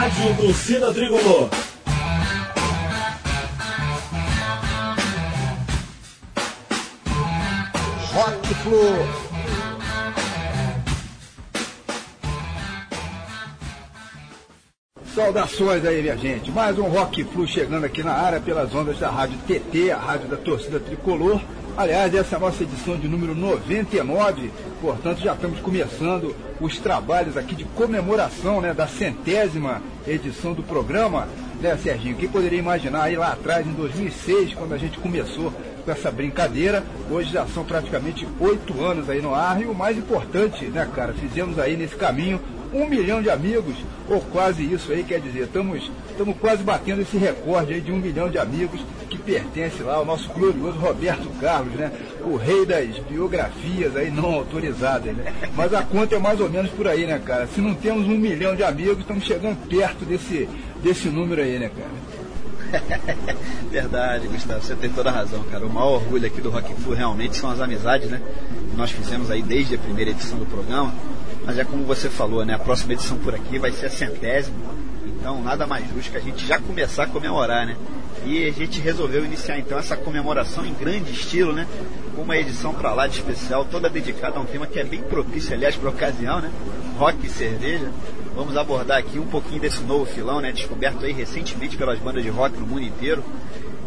Rádio Torcida Tricolor. Rock Flu. Saudações aí, minha gente. Mais um Rock Flu chegando aqui na área pelas ondas da Rádio TT, a rádio da torcida tricolor. Aliás, essa é a nossa edição de número 99, portanto já estamos começando os trabalhos aqui de comemoração né, da centésima edição do programa. Né, Serginho? Quem poderia imaginar aí lá atrás, em 2006, quando a gente começou com essa brincadeira. Hoje já são praticamente oito anos aí no ar e o mais importante, né, cara, fizemos aí nesse caminho um milhão de amigos, ou quase isso aí, quer dizer, estamos, estamos quase batendo esse recorde aí de um milhão de amigos que pertence lá ao nosso glorioso Roberto Carlos, né? O rei das biografias aí não autorizadas, né? Mas a conta é mais ou menos por aí, né, cara? Se não temos um milhão de amigos, estamos chegando perto desse, desse número aí, né, cara? Verdade, Gustavo, você tem toda a razão, cara. O maior orgulho aqui do Rock Flu realmente são as amizades, né? Que nós fizemos aí desde a primeira edição do programa. Mas é como você falou, né? A próxima edição por aqui vai ser a centésima. Então, nada mais justo que a gente já começar a comemorar, né? E a gente resolveu iniciar então essa comemoração em grande estilo, né? Com uma edição para lá de especial, toda dedicada a um tema que é bem propício, aliás, para ocasião, né? Rock e cerveja. Vamos abordar aqui um pouquinho desse novo filão, né? Descoberto aí recentemente pelas bandas de rock no mundo inteiro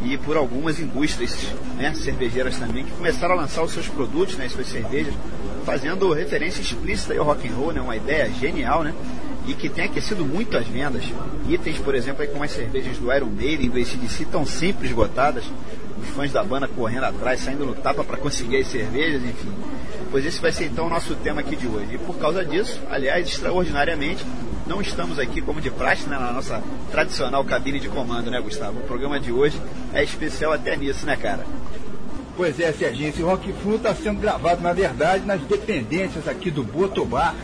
e por algumas indústrias né, cervejeiras também que começaram a lançar os seus produtos, né, as suas cervejas, fazendo referência explícita ao rock and roll, né, uma ideia genial, né, e que tem aquecido muito as vendas. Itens, por exemplo, aí como as cervejas do Iron Maiden, do ACDC, estão sempre esgotadas. Os fãs da banda correndo atrás, saindo no tapa para conseguir as cervejas, enfim. Pois esse vai ser então o nosso tema aqui de hoje. E por causa disso, aliás, extraordinariamente, não estamos aqui como de praxe né, na nossa tradicional cabine de comando, né, Gustavo? O programa de hoje é especial até nisso, né, cara? Pois é, Serginho, esse Rock Flu está sendo gravado, na verdade, nas dependências aqui do Botobar,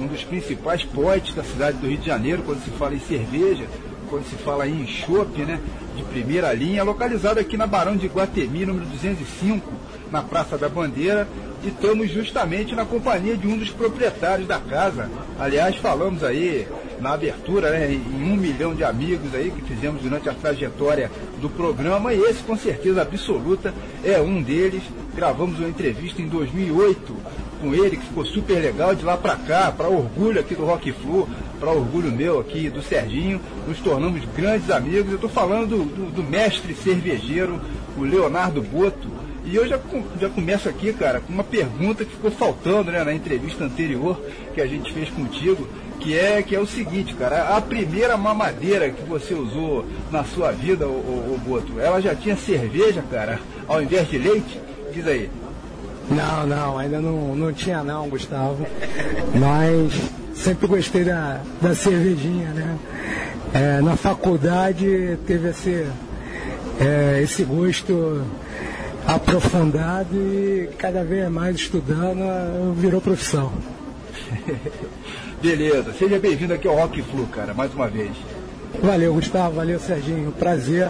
um dos principais potes da cidade do Rio de Janeiro, quando se fala em cerveja, quando se fala em chopp, né, de primeira linha, localizado aqui na Barão de Guatemi, número 205, na Praça da Bandeira, e estamos justamente na companhia de um dos proprietários da casa. Aliás, falamos aí na abertura, né, em um milhão de amigos aí que fizemos durante a trajetória do programa, e esse com certeza absoluta é um deles. Gravamos uma entrevista em 2008 com ele, que ficou super legal, de lá para cá, para orgulho aqui do Rock Flu, para orgulho meu aqui do Serginho, nos tornamos grandes amigos. Eu estou falando do, do, do mestre cervejeiro, o Leonardo Boto, e eu já, já começo aqui, cara, com uma pergunta que ficou faltando né, na entrevista anterior que a gente fez contigo, que é, que é o seguinte, cara, a primeira mamadeira que você usou na sua vida, o, o, Boto, ela já tinha cerveja, cara, ao invés de leite? Diz aí. Não, não, ainda não, não tinha não, Gustavo. Mas sempre gostei da, da cervejinha, né? É, na faculdade teve esse, é, esse gosto aprofundado e cada vez mais estudando virou profissão. Beleza, seja bem-vindo aqui ao Rock Flu, cara, mais uma vez. Valeu, Gustavo, valeu, Serginho. Prazer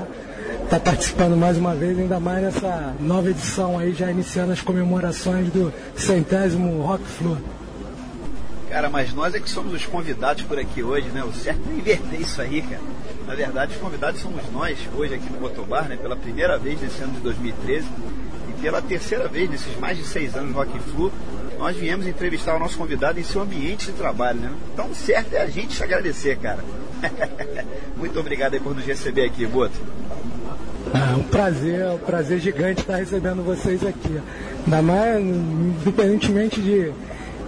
estar participando mais uma vez, ainda mais nessa nova edição aí, já iniciando as comemorações do centésimo Rock Flu. Cara, mas nós é que somos os convidados por aqui hoje, né? O certo é inverter isso aí, cara. Na verdade, os convidados somos nós, hoje aqui no Motobar, né? Pela primeira vez nesse ano de 2013 e pela terceira vez nesses mais de seis anos no Rock Flu, nós viemos entrevistar o nosso convidado em seu ambiente de trabalho, né? Então, certo é a gente te agradecer, cara. Muito obrigado aí por nos receber aqui, Boto. É um prazer, um prazer gigante estar recebendo vocês aqui. Ainda mais, independentemente de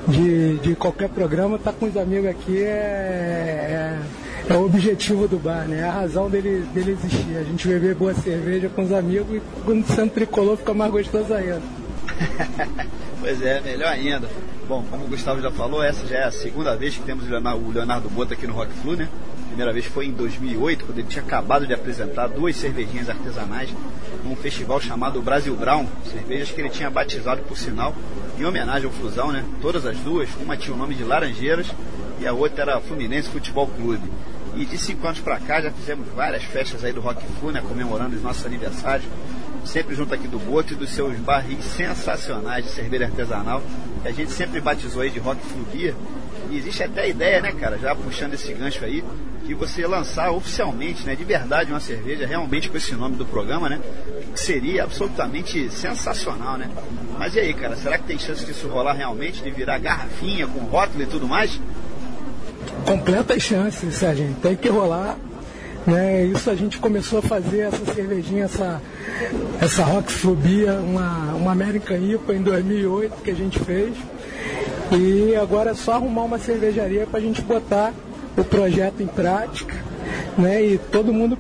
de, de qualquer programa, estar tá com os amigos aqui é, é, é, o objetivo do bar, né? É a razão dele, dele existir. A gente beber boa cerveja com os amigos e quando sendo tricolor fica mais gostoso ainda. pois é, melhor ainda. Bom, como o Gustavo já falou, essa já é a segunda vez que temos o Leonardo, Bota aqui no Rock Flu, né? Primeira vez foi em 2008, quando ele tinha acabado de apresentar duas cervejinhas artesanais num festival chamado Brasil Brown, cervejas que ele tinha batizado por sinal em homenagem ao Fusão, né? Todas as duas, uma tinha o nome de Laranjeiras e a outra era Fluminense Futebol Clube. E de cinco anos para cá já fizemos várias festas aí do Rock Flu, né? Comemorando os nossos aniversários sempre junto aqui do Boto e dos seus barris sensacionais de cerveja artesanal, que a gente sempre batizou aí de Rock Flu Beer. E existe até a ideia, né, cara, já puxando esse gancho aí, que você lançar oficialmente, né, de verdade, uma cerveja, realmente com esse nome do programa, né, que seria absolutamente sensacional, né? Mas e aí, cara, será que tem chance disso rolar realmente, de virar garrafinha com rótulo e tudo mais? Completas chances, Sérgio. Tem que rolar. Né? Isso a gente começou a fazer essa cervejinha, essa, essa Rockfobia, uma, uma American IPA em 2008 que a gente fez. E agora é só arrumar uma cervejaria para a gente botar o projeto em prática. Né? E todo mundo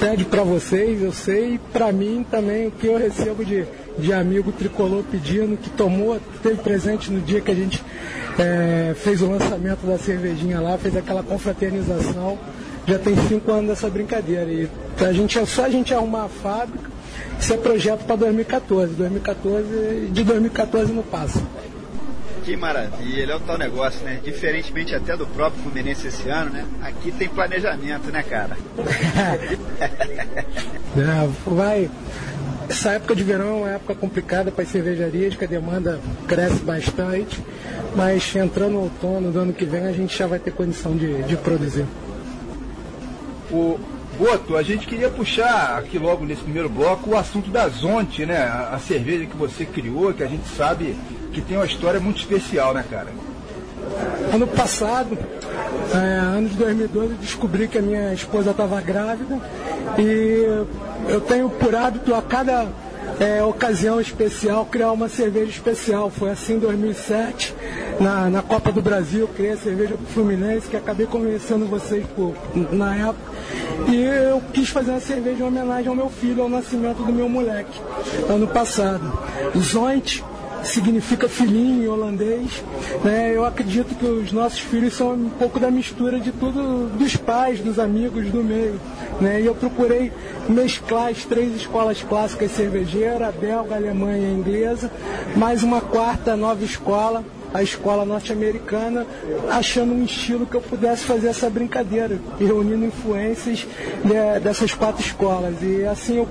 pede para vocês, eu sei, para mim também o que eu recebo de, de amigo tricolor pedindo, que tomou, teve presente no dia que a gente é, fez o lançamento da cervejinha lá, fez aquela confraternização. Já tem cinco anos dessa brincadeira. E a gente, é só a gente arrumar a fábrica, isso é projeto para 2014. 2014, de 2014 não passa. Que maravilha, é o tal negócio, né? Diferentemente até do próprio Fluminense esse ano, né? Aqui tem planejamento, né, cara? é, vai. Essa época de verão é uma época complicada para as cervejarias, que a demanda cresce bastante, mas entrando no outono do ano que vem a gente já vai ter condição de, de produzir. O Boto, a gente queria puxar aqui logo nesse primeiro bloco o assunto da Zonte, né? A, a cerveja que você criou, que a gente sabe que tem uma história muito especial, né, cara? Ano passado, é, ano de 2012, eu descobri que a minha esposa estava grávida e eu tenho por hábito a cada é, ocasião especial criar uma cerveja especial. Foi assim em 2007, na, na Copa do Brasil, criei a cerveja pro Fluminense, que acabei convencendo vocês por, na época. E eu quis fazer uma cerveja em homenagem ao meu filho, ao nascimento do meu moleque, ano passado. Zoint significa filhinho em holandês. Né? Eu acredito que os nossos filhos são um pouco da mistura de tudo dos pais, dos amigos do meio. Né? E eu procurei mesclar as três escolas clássicas cervejeiras, a belga, a alemã e a inglesa, mais uma quarta nova escola, a escola norte-americana, achando um estilo que eu pudesse fazer essa brincadeira, reunindo influências né, dessas quatro escolas. E assim eu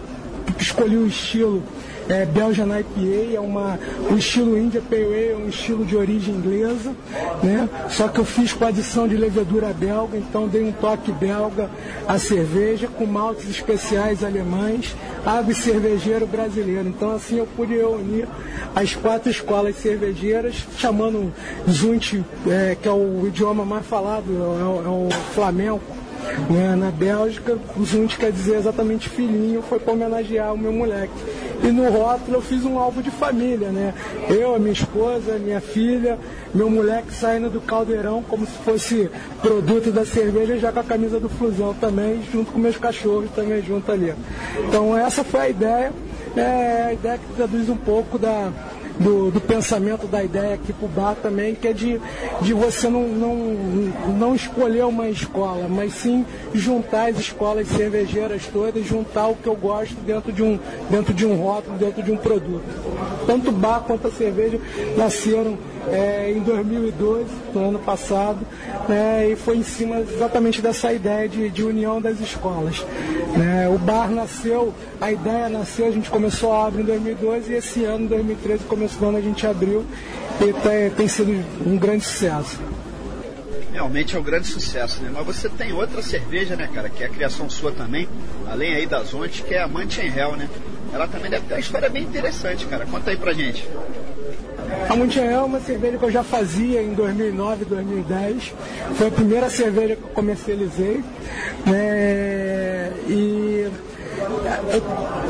escolhi o estilo é, Belgian IPA, é uma, um estilo India Pale Ale, um estilo de origem inglesa, né? Só que eu fiz com adição de levedura belga, então dei um toque belga à cerveja, com maltes especiais alemães, ave cervejeiro brasileiro. Então assim eu pude reunir as quatro escolas cervejeiras, chamando Zunt, é, que é o idioma mais falado, é, é o flamenco, né, na Bélgica, o Zunt quer dizer exatamente filhinho, foi para homenagear o meu moleque. E no rótulo eu fiz um alvo de família, né? Eu, a minha esposa, minha filha, meu moleque saindo do caldeirão como se fosse produto da cerveja, já com a camisa do Flusão também, junto com meus cachorros também junto ali. Então essa foi a ideia, é a ideia que traduz um pouco da, do, do, pensamento da ideia aqui pro bar também, que é de, de você não, não, não escolher uma escola, mas sim juntar as escolas cervejeiras todas, juntar o que eu gosto dentro de um, dentro de um rótulo, dentro de um produto. Tanto o bar quanto a cerveja nasceram é, em 2012, no ano passado, né, e foi em cima exatamente dessa ideia de, de união das escolas. Né. O bar nasceu, a ideia nasceu, a gente começou a abrir em 2012 e esse ano, 2013, começo do ano, a gente abriu e tem, tem sido um grande sucesso. Realmente é um grande sucesso, né? Mas você tem outra cerveja, né, cara, que é a criação sua também, além aí das Zonte, que é a Manchen Hell, né? Ela também deve ter uma história bem interessante, cara. Conta aí pra gente. A Mundial é uma cerveja que eu já fazia em 2009, 2010. Foi a primeira cerveja que eu comercializei. Né? E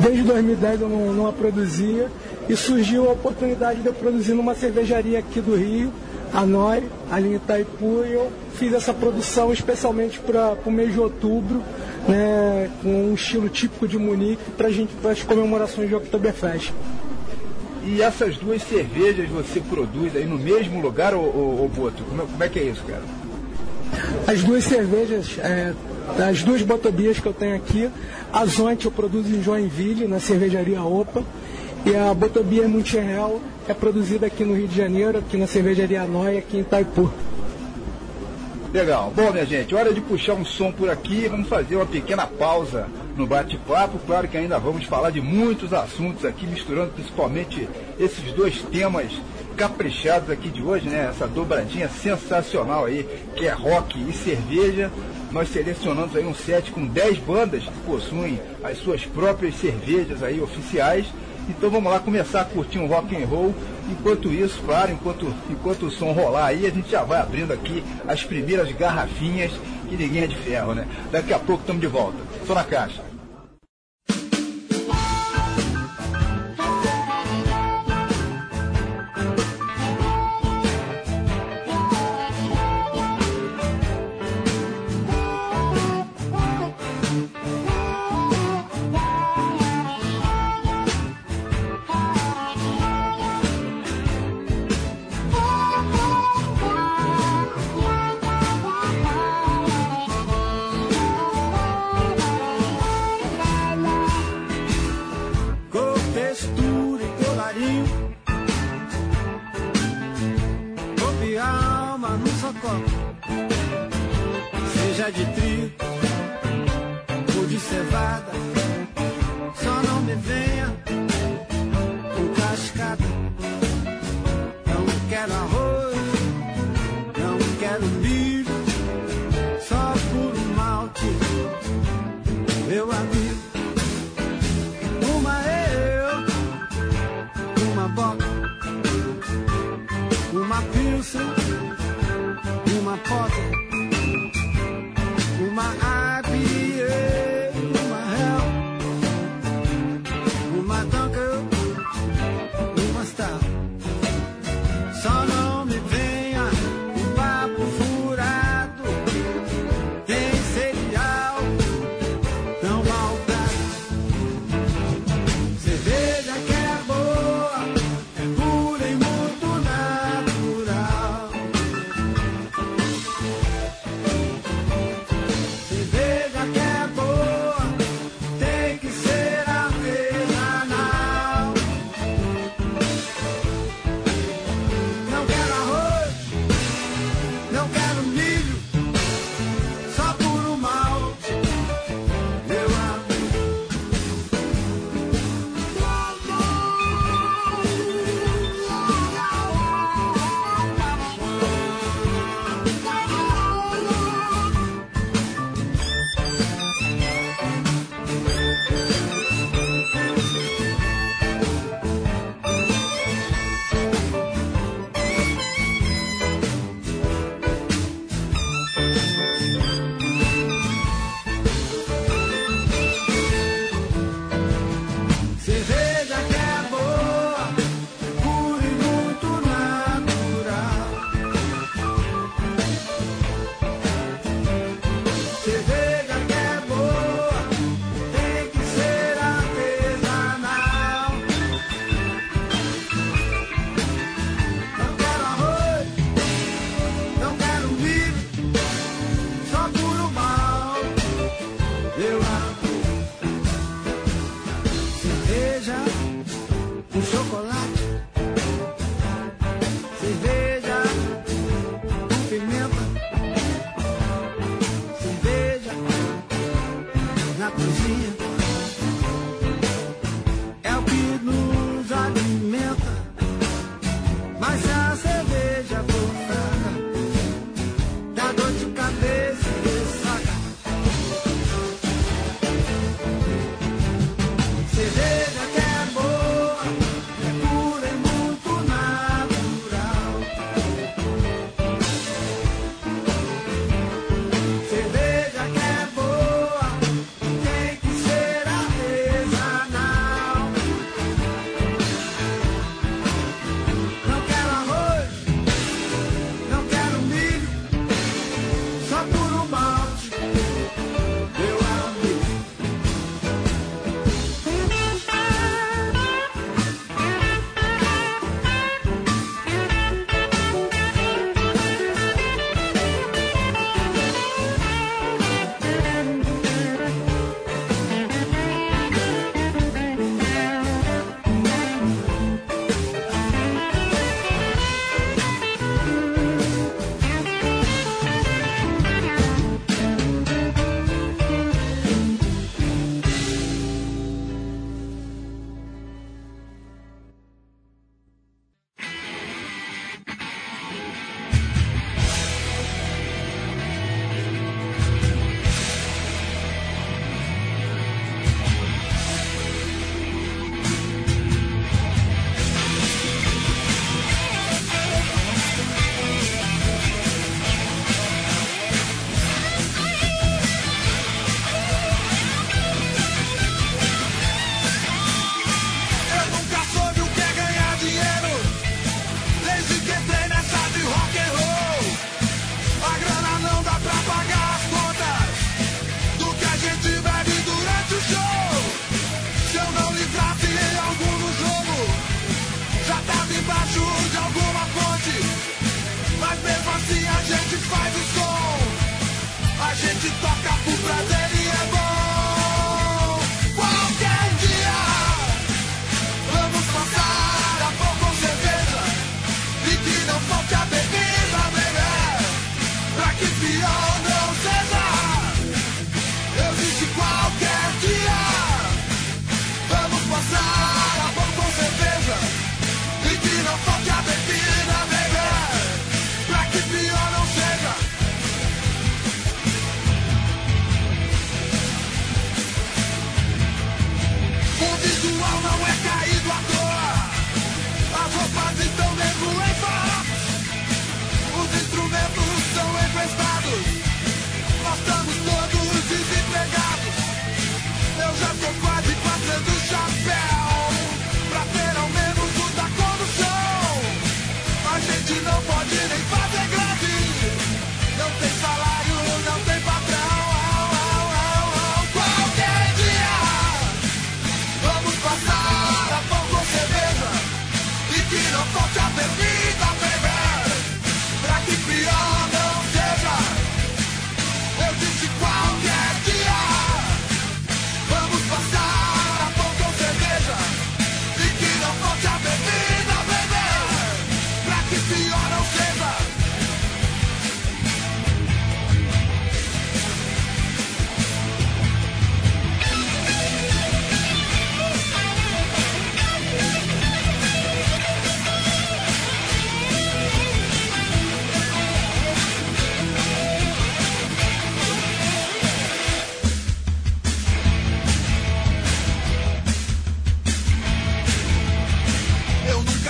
desde 2010 eu não, não a produzia. E surgiu a oportunidade de eu produzir numa cervejaria aqui do Rio, a Noi, ali em Itaipu, e eu fiz essa produção especialmente para o mês de outubro, né, com um estilo típico de Munique, para as comemorações de Oktoberfest. E essas duas cervejas você produz aí no mesmo lugar, ou, Boto? Como, é, como é que é isso, cara? As duas cervejas, é, as duas botobias que eu tenho aqui, a Zonte eu produzo em Joinville, na cervejaria Opa, e a Botobia Muncherel é produzida aqui no Rio de Janeiro, aqui na cervejaria Noia, aqui em Itaipu. Legal. Bom, minha gente, hora de puxar um som por aqui. Vamos fazer uma pequena pausa no bate-papo. Claro que ainda vamos falar de muitos assuntos aqui, misturando principalmente esses dois temas caprichados aqui de hoje, né? Essa dobradinha sensacional aí, que é rock e cerveja. Nós selecionamos aí um set com 10 bandas que possuem as suas próprias cervejas aí oficiais. Então vamos lá começar a curtir um rock and roll. Enquanto isso, claro, enquanto, enquanto o som rolar aí, a gente já vai abrindo aqui as primeiras garrafinhas que ninguém é de ferro, né? Daqui a pouco estamos de volta. Só na caixa.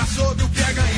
Soube o que é ganhar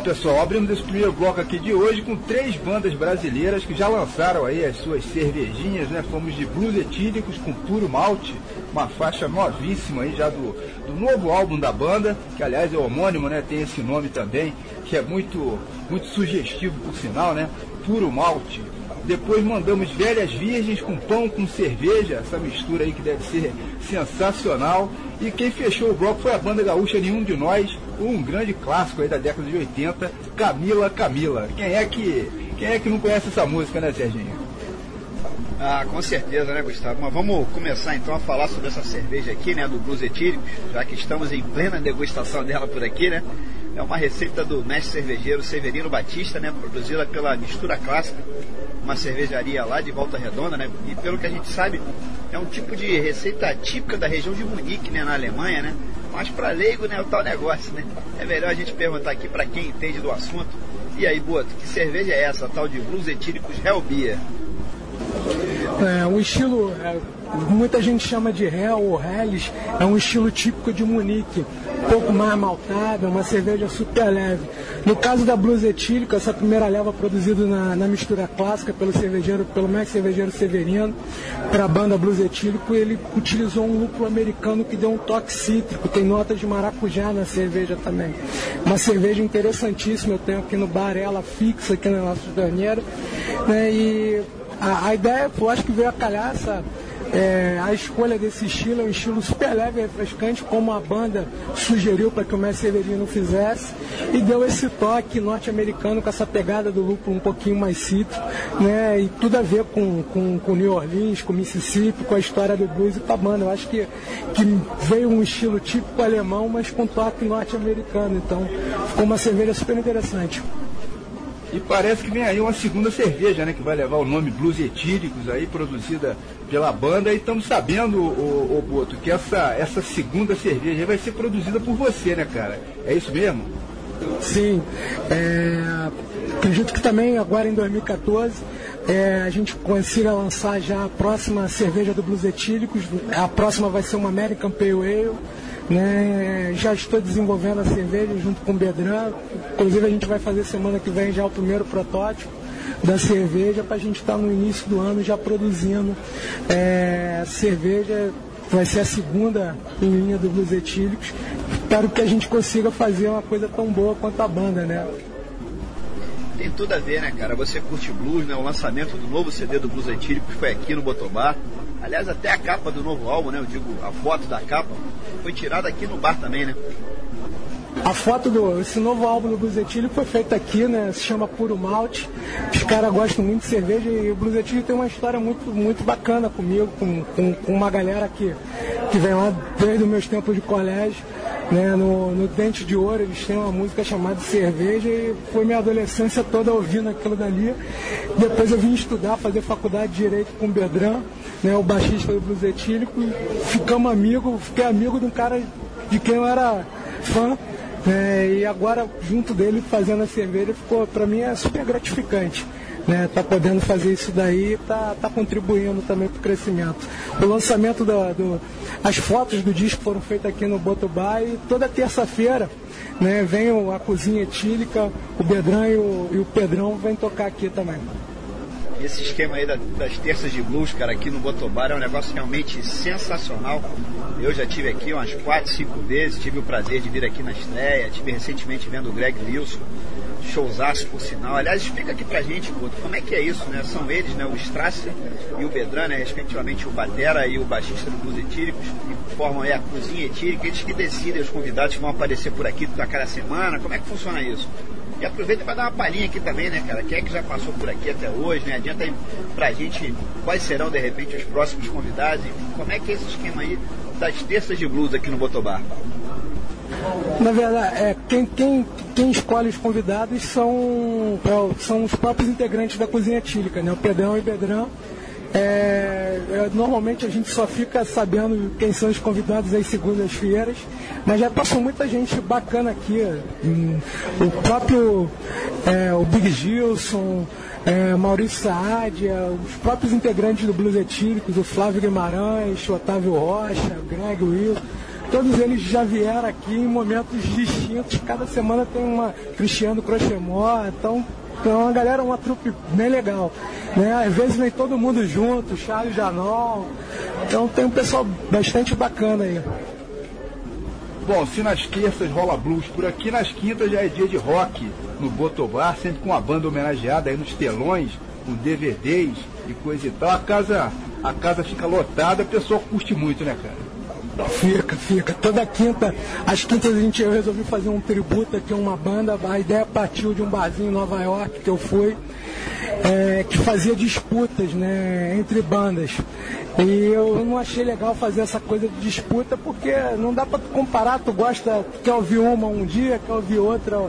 Bom, pessoal, abrimos esse primeiro bloco aqui de hoje com três bandas brasileiras que já lançaram aí as suas cervejinhas, né? Fomos de blues etíricos com puro malte, uma faixa novíssima aí já do, do novo álbum da banda, que aliás é homônimo, né? Tem esse nome também, que é muito, muito sugestivo por sinal, né? Puro malte. Depois mandamos Velhas Virgens com pão com cerveja, essa mistura aí que deve ser sensacional. E quem fechou o bloco foi a banda gaúcha Nenhum de Nós, um grande clássico aí da década de 80, Camila Camila. Quem é que, quem é que não conhece essa música, né, Serginho? Ah, com certeza, né, Gustavo? Mas vamos começar então a falar sobre essa cerveja aqui, né, do Blues Etíricos, já que estamos em plena degustação dela por aqui, né? É uma receita do mestre cervejeiro Severino Batista, né, produzida pela Mistura Clássica, uma cervejaria lá de Volta Redonda, né? E pelo que a gente sabe, é um tipo de receita típica da região de Munique, né, na Alemanha, né? Mas para leigo, né, é o tal negócio, né? É melhor a gente perguntar aqui para quem entende do assunto. E aí, Boto, que cerveja é essa, tal de Blues Etíricos Hellbeer? É, um estilo, é, muita gente chama de Hell ou Helles, é um estilo típico de Munique, um pouco mais maltado, é uma cerveja super leve. No caso da Blues Etílica, essa primeira leva produzida na, na mistura clássica pelo cervejeiro, pelo mestre cervejeiro Severino, para a banda Blues Etílico, ele utilizou um lúpulo americano que deu um toque cítrico, tem notas de maracujá na cerveja também. Uma cerveja interessantíssima, eu tenho aqui no bar ela fixa aqui na nossa torneira, né, e a, a ideia, eu acho que veio a calhar essa, é, a escolha desse estilo é um estilo super leve e refrescante, como a banda sugeriu para que o Mestre Severino fizesse, e deu esse toque norte-americano com essa pegada do lúpulo um pouquinho mais cítrico, né, e tudo a ver com, com, com New Orleans, com Mississippi, com a história do blues e com a banda. Eu acho que, que veio um estilo típico alemão, mas com toque norte-americano, então ficou uma cerveja super interessante. E parece que vem aí uma segunda cerveja, né? Que vai levar o nome Blues Etíricos aí, produzida pela banda. E estamos sabendo, o, o Boto, que essa, essa segunda cerveja vai ser produzida por você, né, cara? É isso mesmo? Sim. É, acredito que também agora em 2014 é, a gente consiga lançar já a próxima cerveja do Blues Etílicos. A próxima vai ser uma American Pale Ale. Né? Já estou desenvolvendo a cerveja junto com o Bedran. Inclusive a gente vai fazer semana que vem já o primeiro protótipo da cerveja para a gente estar tá no início do ano já produzindo é, cerveja. Vai ser a segunda linha do Blues Etílicos. Espero que a gente consiga fazer uma coisa tão boa quanto a banda, né? Tem tudo a ver, né, cara? Você curte blues, né? O lançamento do novo CD do Blues Etílicos foi aqui no Botobar. Aliás, até a capa do novo álbum, né? Eu digo, a foto da capa foi tirada aqui no bar também, né? A foto do esse novo álbum do Blusetilho foi feita aqui, né? Se chama Puro Malte. Os caras gostam muito de cerveja e o Blusetilho tem uma história muito, muito bacana comigo, com, com, com, uma galera que, que vem lá desde os meus tempos de colégio. Né, no, no Dente de Ouro eles têm uma música chamada Cerveja e foi minha adolescência toda ouvindo aquilo dali. Depois eu vim estudar, fazer faculdade de Direito com o Bedran, né, o baixista do Blues Etílico, ficamos amigos, fiquei amigo de um cara de quem eu era fã. Né, e agora, junto dele, fazendo a cerveja, ficou, para mim é super gratificante. Né, tá podendo fazer isso daí tá, tá contribuindo também para o crescimento. O lançamento do, do, as fotos do disco foram feitas aqui no Botobá e toda terça-feira né, vem a cozinha etílica, o Bedrão e o, e o Pedrão vêm tocar aqui também. Esse esquema aí das terças de blues, cara, aqui no Botobar é um negócio realmente sensacional. Eu já tive aqui umas 4, 5 vezes, tive o prazer de vir aqui na estreia, tive recentemente vendo o Greg Wilson, showzaço por sinal. Aliás, explica aqui pra gente, Guto, como é que é isso, né? São eles, né? O Strasser e o Bedran, né? Respectivamente o Batera e o baixista do Blues Etíricos, que formam aí a cozinha etírica, eles que decidem os convidados que vão aparecer por aqui a cada semana. Como é que funciona isso? E aproveita para dar uma palhinha aqui também, né, cara? Quem é que já passou por aqui até hoje, né? Adianta aí pra gente quais serão, de repente, os próximos convidados e como é que é esse esquema aí das terças de blues aqui no Botobar? Na verdade, é, quem, quem, quem escolhe os convidados são, é, são os próprios integrantes da cozinha tílica, né? O Pedrão e o Bedrão é, é, normalmente a gente só fica sabendo quem são os convidados às segundas-feiras, mas já passou muita gente bacana aqui. Hum, o próprio é, o Big Gilson, é, Maurício Saadia, os próprios integrantes do Blues Etíricos, o Flávio Guimarães, o Otávio Rocha, o Greg Will. Todos eles já vieram aqui em momentos distintos. Cada semana tem uma Cristiano Crochemó, então então é uma galera, uma trupe bem legal. Né? Às vezes vem todo mundo junto, Charles Janol. Então tem um pessoal bastante bacana aí. Bom, se nas terças rola blues, por aqui nas quintas já é dia de rock no Botobar, sempre com a banda homenageada aí nos telões, com DVDs e coisa e tal. A casa, a casa fica lotada, a pessoa curte muito, né, cara? Fica, fica. Toda quinta, às quintas a gente eu resolvi fazer um tributo aqui a uma banda. A ideia partiu de um barzinho em Nova York que eu fui, é, que fazia disputas né, entre bandas. E eu não achei legal fazer essa coisa de disputa porque não dá para comparar, tu gosta, quer ouvir uma um dia, quer ouvir outra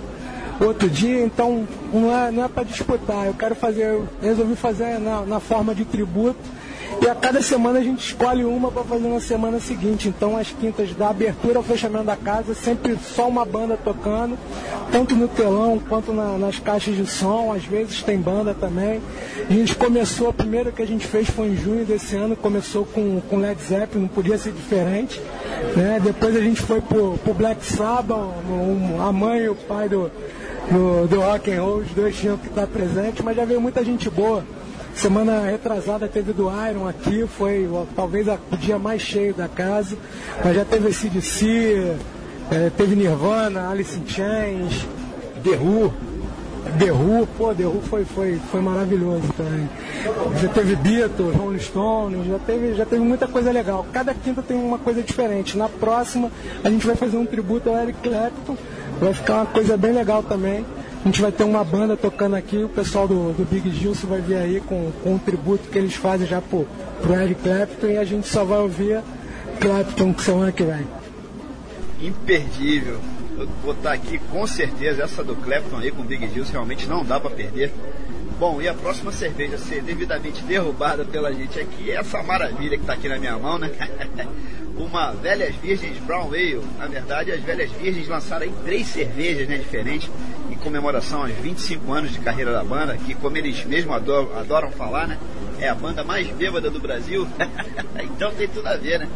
outro dia, então não é, não é para disputar. Eu quero fazer, eu resolvi fazer na, na forma de tributo E a cada semana a gente escolhe uma para fazer na semana seguinte. Então as quintas da abertura ao fechamento da casa, sempre só uma banda tocando, tanto no telão quanto na, nas caixas de som, às vezes tem banda também. A gente começou, a primeira que a gente fez foi em junho desse ano, começou com, com Led Zeppelin, não podia ser diferente. Né? Depois a gente foi pro, pro Black Sabbath, um, a mãe e o pai do, do, do rock and roll, os dois tinham que estar presentes, mas já veio muita gente boa. Semana retrasada teve do Iron aqui, foi talvez o dia mais cheio da casa, mas já teve CDC, eh, teve Nirvana, Alice in Chains, The Who, The Who, pô, The Who foi, foi, foi maravilhoso também. Já teve Beatles, Rolling Stones, já teve, já teve muita coisa legal. Cada quinta tem uma coisa diferente. Na próxima a gente vai fazer um tributo ao Eric Clapton, vai ficar uma coisa bem legal também. A gente vai ter uma banda tocando aqui, o pessoal do, do Big Gilson vai vir aí com, com um tributo que eles fazem já pro, pro Eric Clapton e a gente só vai ouvir Clapton semana que vem. imperdível. Eu vou estar aqui com certeza. Essa do Clapton aí com o Big Gills realmente não dá para perder. Bom, e a próxima cerveja a ser devidamente derrubada pela gente aqui é essa maravilha que está aqui na minha mão, né? Uma Velhas Virgens Brown Ale. Na verdade, as Velhas Virgens lançaram aí três cervejas né, diferentes em comemoração aos 25 anos de carreira da banda, que como eles mesmos adoram, adoram falar, né? É a banda mais bêbada do Brasil. então tem tudo a ver, né?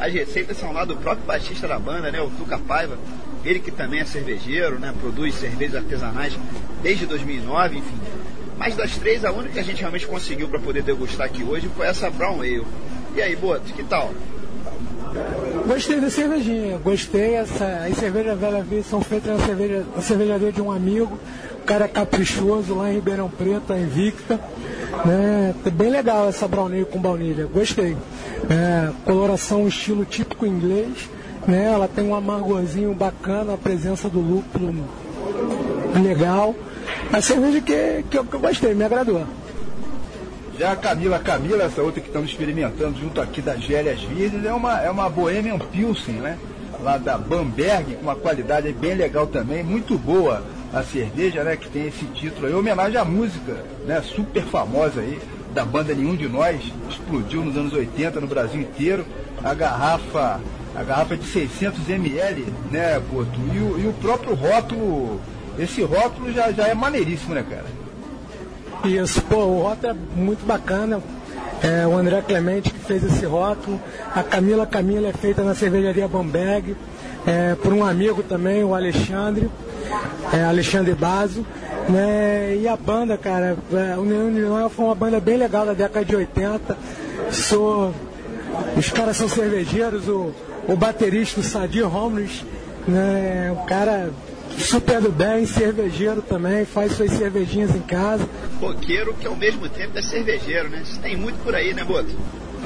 As receitas são lá do próprio baixista da banda, né? O Tuca Paiva. Ele que também é cervejeiro, né? Produz cervejas artesanais desde 2009, enfim. Mas das três, a única que a gente realmente conseguiu para poder degustar aqui hoje foi essa Brown Ale. E aí, Boto, que tal? Gostei da cervejinha, gostei. Essa, as cervejas velhas vezes são feitas na, cerveja, na cervejaria de um amigo. O cara caprichoso lá em Ribeirão Preto, a Invicta. Né? Tá Bem legal essa brownie com baunilha, gostei. É, coloração estilo típico inglês. Né? Ela tem um amargorzinho bacana, a presença do lúpulo legal. A cerveja que, que, eu, que eu gostei, me agradou. Já a Camila Camila, essa outra que estamos experimentando junto aqui das Gélias Virgens, é uma, é uma Bohemian Pilsen, né? Lá da Bamberg, com uma qualidade bem legal também, muito boa a cerveja, né? Que tem esse título aí, homenagem à música, né? Super famosa aí, da banda Nenhum de Nós, explodiu nos anos 80 no Brasil inteiro. A garrafa, a garrafa é de 600 ml, né, Boto? E o, e o próprio rótulo, esse rótulo já, já é maneiríssimo, né, cara? Isso, pô, o rótulo é muito bacana. É, o André Clemente que fez esse rótulo. A Camila Camila é feita na cervejaria Bamberg, é, por um amigo também, o Alexandre, é, Alexandre Bazo. Né? E a banda, cara, é, o de Nós foi uma banda bem legal da década de 80. Sou, os caras são cervejeiros, o, o baterista, o Sadir Homeless, né? o cara super do bem, cervejeiro também, faz suas cervejinhas em casa. Roqueiro que ao mesmo tempo é cervejeiro, né? Isso tem muito por aí, né, Boto?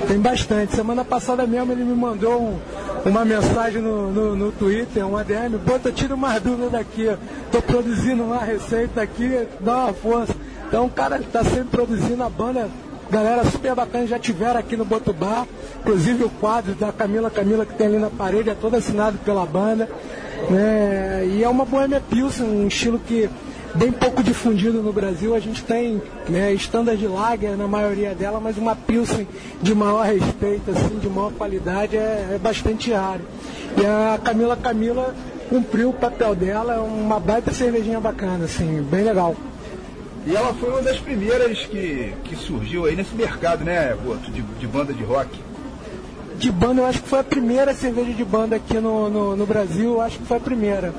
Tem bastante. Semana passada mesmo ele me mandou um- uma mensagem no, no, no Twitter, um ADM, bota, tira uma dúvida daqui. Tô produzindo uma receita aqui, dá uma força. Então o cara tá sempre produzindo a banda. Galera super bacana, já tiveram aqui no Botubá. Inclusive o quadro da Camila Camila que tem ali na parede é todo assinado pela banda. Né? E é uma Bohemia Pilsen, um estilo que bem pouco difundido no Brasil. A gente tem né, standard lager na maioria dela, mas uma Pilsen de maior respeito, assim, de maior qualidade é, é bastante raro. E a Camila Camila cumpriu o papel dela, é uma baita cervejinha bacana, assim, bem legal. E ela foi uma das primeiras que, que surgiu aí nesse mercado, né, Boto, de, de banda de rock. De banda, eu acho que foi a primeira cerveja de banda aqui no, no, no Brasil, eu acho que foi a primeira.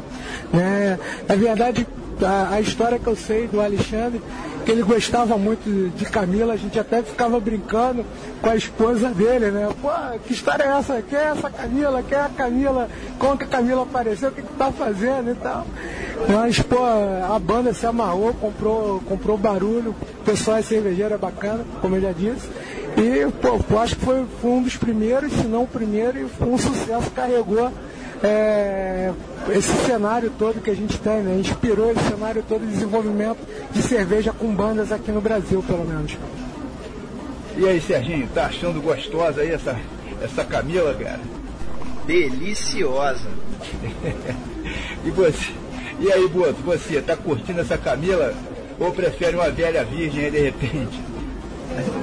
Né? Na verdade, a, a história que eu sei do Alexandre, que ele gostava muito de, Camila, a gente até ficava brincando com a esposa dele, né? Pô, que história é essa? Quem é essa Camila? Quem é a Camila? Como que a Camila apareceu? O que, que tá fazendo e tal? Mas, pô, a banda se amarrou, comprou, comprou barulho, o pessoal é cervejeiro, é bacana, como eu já disse. E, pô, eu acho que foi, foi um dos primeiros, se não o primeiro, e foi um sucesso, carregou é, esse cenário todo que a gente tem, né? Inspirou esse cenário todo de desenvolvimento de cerveja com bandas aqui no Brasil, pelo menos. E aí, Serginho, tá achando gostosa aí essa, essa Camila, cara? Deliciosa. E você? E aí, Boto, você tá curtindo essa Camila ou prefere uma velha virgem aí de repente?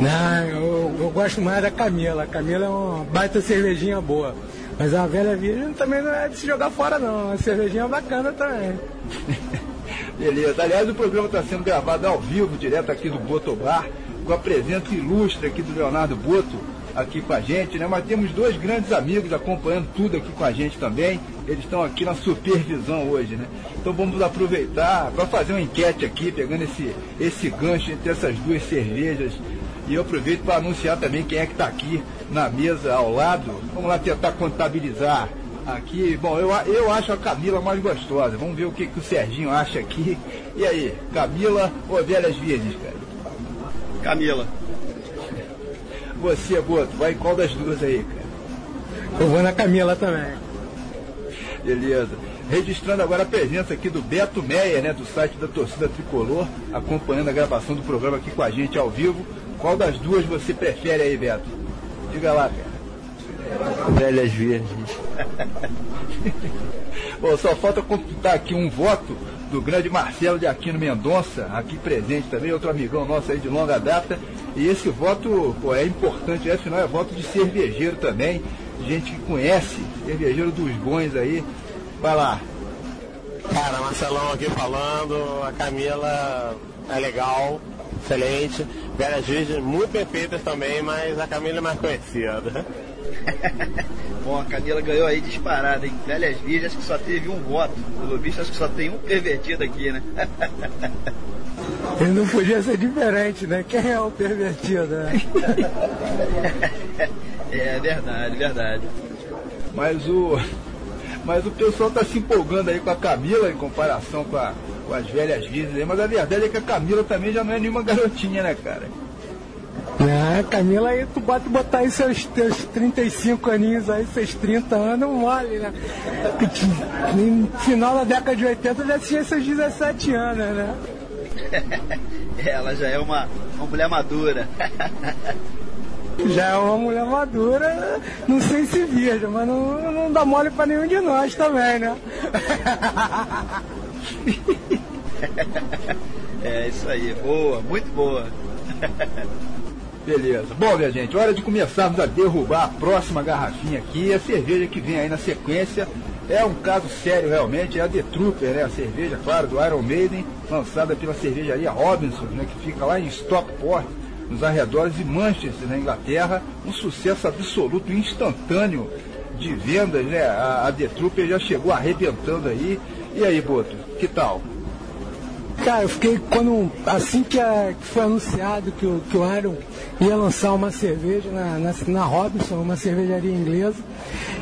Não, eu, eu gosto mais da Camila. A Camila é uma baita cervejinha boa. Mas a velha virgem também não é de se jogar fora, não. A cervejinha é bacana também. Beleza. Aliás, o programa está sendo gravado ao vivo, direto aqui do Botobar, com a presença ilustre aqui do Leonardo Boto, aqui com a gente, né? Mas temos dois grandes amigos acompanhando tudo aqui com a gente também. Eles estão aqui na supervisão hoje, né? Então vamos aproveitar para fazer uma enquete aqui, pegando esse, esse gancho entre essas duas cervejas. E eu aproveito para anunciar também quem é que está aqui na mesa ao lado. Vamos lá tentar contabilizar aqui. Bom, eu, eu acho a Camila mais gostosa. Vamos ver o que, que o Serginho acha aqui. E aí, Camila ou Velhas Virgens, cara? Camila. Você, Boto, vai em qual das duas aí, cara? Eu vou na Camila também. Beleza. Registrando agora a presença aqui do Beto Meia, né, do site da Torcida Tricolor, acompanhando a gravação do programa aqui com a gente ao vivo. Qual das duas você prefere aí, Beto? Diga lá, cara. Velhas Virgens. Bom, só falta computar aqui um voto do grande Marcelo de Aquino Mendonça, aqui presente também, outro amigão nosso aí de longa data. E esse voto pô, é importante, afinal é voto de cervejeiro também, gente que conhece, cervejeiro dos bons aí. Vai lá. Cara, Marcelão aqui falando, a Camila é legal, excelente. Velhas Virgens muito perfeitas também, mas a Camila é mais conhecida. Bom, a Camila ganhou aí disparada, hein? Velhas Virgens, acho que só teve um voto. Pelo visto, acho que só tem um pervertido aqui, né? Ele não podia ser diferente, né? Quem é o pervertido, né? é verdade, verdade. Mas o. Mas o pessoal está se empolgando aí com a Camila em comparação com, a, com as velhas virgens aí, mas a verdade é que a Camila também já não é nenhuma garotinha, né, cara? É, Camila, aí tu bota botar aí seus teus 35 aninhos aí, seus 30 anos, mole, né? No final da década de 80 já tinha seus 17 anos, né? Ela já é uma, uma mulher madura. Já é uma mulher madura, não sei se virgem, mas não, não dá mole pra nenhum de nós também, né? é isso aí, boa, muito boa. Beleza. Bom, minha gente, hora de começarmos a derrubar a próxima garrafinha aqui. A cerveja que vem aí na sequência é um caso sério realmente, é a The Trooper, né? A cerveja, claro, do Iron Maiden, lançada pela cervejaria Robinson, né? Que fica lá em Stockport, nos arredores de Manchester, na Inglaterra. Um sucesso absoluto, instantâneo de vendas, né? A, a The Trooper já chegou arrebentando aí. E aí, Boto, que tal? Cara, eu fiquei quando. Assim que, a, que foi anunciado que o, que o Iron ia lançar uma cerveja na, na, na Robinson, uma cervejaria inglesa,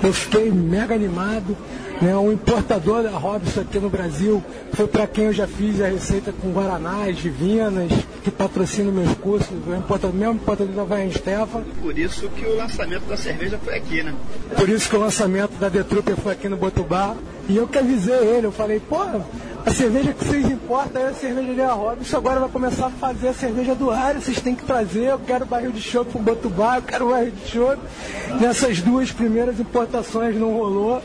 eu fiquei mega animado. Né, um importador da Robson aqui no Brasil foi para quem eu já fiz a receita com Guaranás, Divinas, que patrocina meus cursos, o importador, mesmo importador da Vai Stefan. Por isso que o lançamento da cerveja foi aqui, né? Por isso que o lançamento da The Trooper foi aqui no Botubá. E eu que avisei ele, eu falei, pô, a cerveja que vocês importam é a cervejaria Robson, agora vai começar a fazer a cerveja do ar, vocês têm que trazer, eu quero barril de chopp pro Botubá, eu quero barril de chopp. Nessas duas primeiras importações não rolou.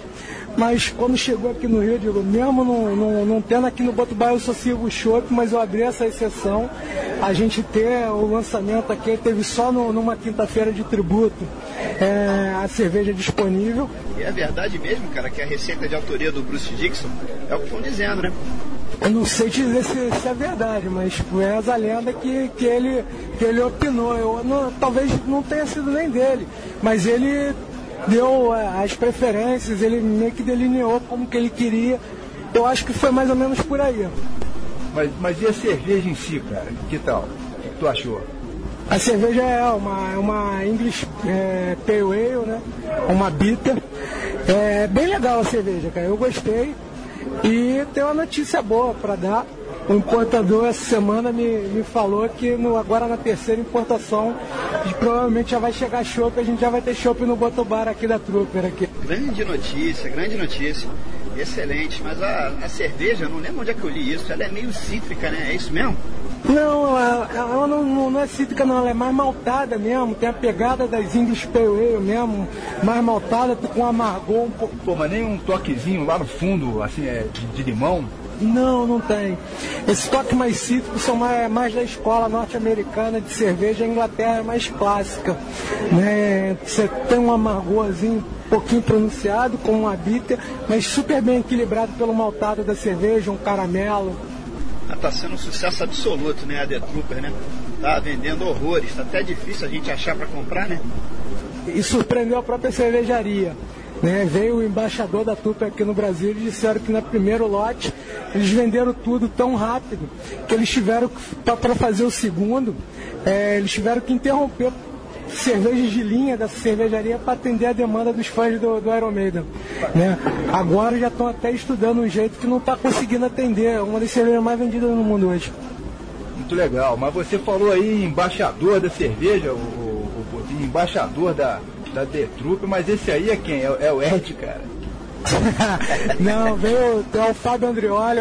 Mas quando chegou aqui no Rio, eu digo, mesmo não, não, não tendo aqui no Botubá, eu só sigo o chopp, mas eu abri essa exceção. A gente ter o lançamento aqui, teve só no, numa quinta-feira de tributo é, a cerveja disponível. E é verdade mesmo, cara, que a receita de autoria do Bruce Dixon é o que estão dizendo, né? Eu não sei te dizer se, se é verdade, mas é essa lenda que, que, ele, que ele opinou. Eu, não, talvez não tenha sido nem dele, mas ele deu é, as preferências, ele meio que delineou como que ele queria. Eu acho que foi mais ou menos por aí. Mas, mas e a cerveja em si, cara? Que tal? O que tu achou? A cerveja é uma, é uma English é, Pale Ale, né? Uma bitter. É bem legal a cerveja, cara. Eu gostei. E tem uma notícia boa para dar. O importador essa semana me, me falou que no, agora na terceira importação provavelmente já vai chegar chopp, a gente já vai ter chopp no Botobar aqui da Trooper aqui. Grande notícia, grande notícia. Excelente, mas a, a cerveja, eu não lembro onde é que eu li isso, ela é meio cítrica, né? É isso mesmo? Não, ela, ela não, não, não, é cítrica não, ela é mais maltada mesmo, tem a pegada das English Pale Ale mesmo, mais maltada, com amargor um pouco. Pô, mas nem um toquezinho lá no fundo, assim, é, de, de limão? Não, não tem. Esse toque mais cítrico são mais, mais da escola norte-americana de cerveja, a Inglaterra é mais clássica. Né? Você tem um amargorzinho um pouquinho pronunciado, com uma bitter, mas super bem equilibrado pelo maltado da cerveja, um caramelo. Ah, tá sendo um sucesso absoluto, né, a The Trooper, né? Tá vendendo horrores, tá até difícil a gente achar para comprar, né? E surpreendeu a própria cervejaria. Né? Veio o embaixador da Tupi aqui no Brasil e disseram que no primeiro lote eles venderam tudo tão rápido que eles tiveram para fazer o segundo, é, eles tiveram que interromper cervejas de linha dessa cervejaria para atender a demanda dos fãs do, do Iron Maiden. Né? Agora já estão até estudando um jeito que não está conseguindo atender, uma das cervejas mais vendidas no mundo hoje. Muito legal, mas você falou aí embaixador da cerveja, o, o, o embaixador da, da The Troop, mas esse aí é quem? É, é o Ed, cara? Não, veio é o Fábio Andrioli,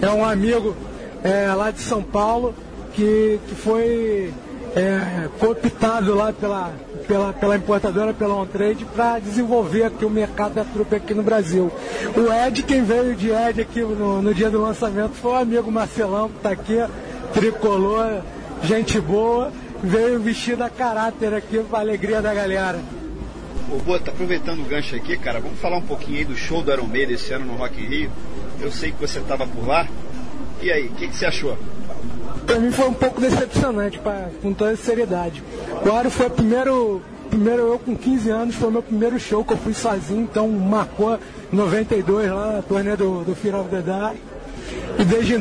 é um amigo é, lá de São Paulo, que, que foi é, cooptado lá pela, pela, pela importadora, pela OnTrade, para desenvolver aqui o mercado da trupe aqui no Brasil. O Ed, quem veio de Ed aqui no, no dia do lançamento foi o amigo Marcelão, que está aqui, tricolor, gente boa, veio vestido a caráter aqui para alegria da galera. Ô, Bota, aproveitando o gancho aqui, cara, vamos falar um pouquinho aí do show do Iron Maiden esse ano no Rock in Rio. Eu sei que você estava por lá. E aí, o que, que, você achou? Pra mim foi um pouco decepcionante, pra, com toda seriedade. O Iron foi o primeiro, primeiro, eu com 15 anos, foi o meu primeiro show que eu fui sozinho, então marcou 92 lá, a turnê do, do Fear of the Dark. E desde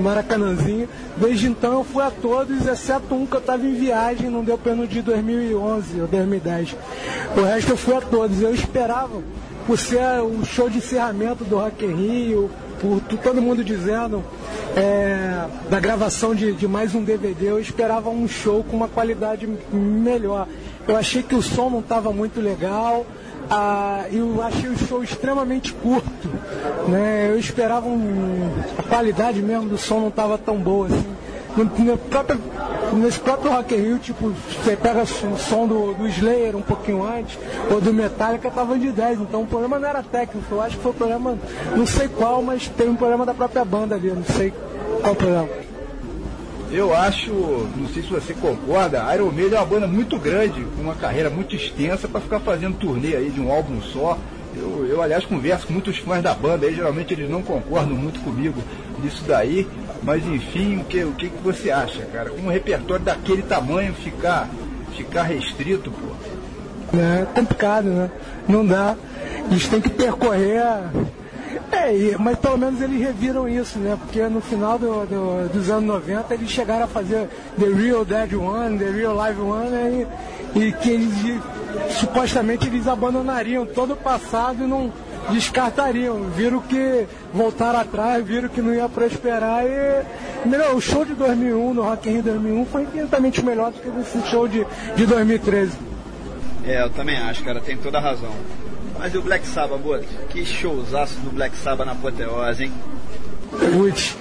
Maracanãzinho, desde então eu fui a todos, exceto um que eu estava em viagem, não deu pelo de 2011 ou 2010. O resto eu fui a todos. Eu esperava, por ser o show de encerramento do Rock in Rio, por todo mundo dizendo é, da gravação de, de mais um DVD, eu esperava um show com uma qualidade melhor. Eu achei que o som não estava muito legal, ah, eu achei o show extremamente curto. Né? Eu esperava um, a qualidade mesmo do som não estava tão boa assim. No, no próprio, nesse próprio Rock Rio, tipo, você pega o som do, do Slayer um pouquinho antes, ou do Metallica, tava de 10. Então o problema não era técnico, eu acho que foi o problema, não sei qual, mas teve um problema da própria banda ali, não sei qual o problema. Eu acho, não sei se você concorda, Iron Maiden é uma banda muito grande, com uma carreira muito extensa para ficar fazendo turnê aí de um álbum só. Eu, eu, aliás, converso com muitos fãs da banda aí, geralmente eles não concordam muito comigo nisso daí, mas enfim, o que, o que, que você acha, cara? Um repertório daquele tamanho ficar, ficar restrito, pô? É complicado, né? Não dá. Eles têm que percorrer é, mas pelo menos eles reviram isso, né? Porque no final do, do, dos anos 90 eles chegaram a fazer The Real Dead One, The Real Live One, né? e, e que eles supostamente eles abandonariam todo o passado e não descartariam. Viram que voltaram atrás, viram que não ia prosperar e. Melhor, o show de 2001, no Rock in Rio 2001, foi infinitamente melhor do que esse show de, de 2013. É, eu também acho, cara, tem toda a razão. Mas e o Black Sabbath, Boto? Que showzaço do Black Sabbath na apoteose, hein? Putz,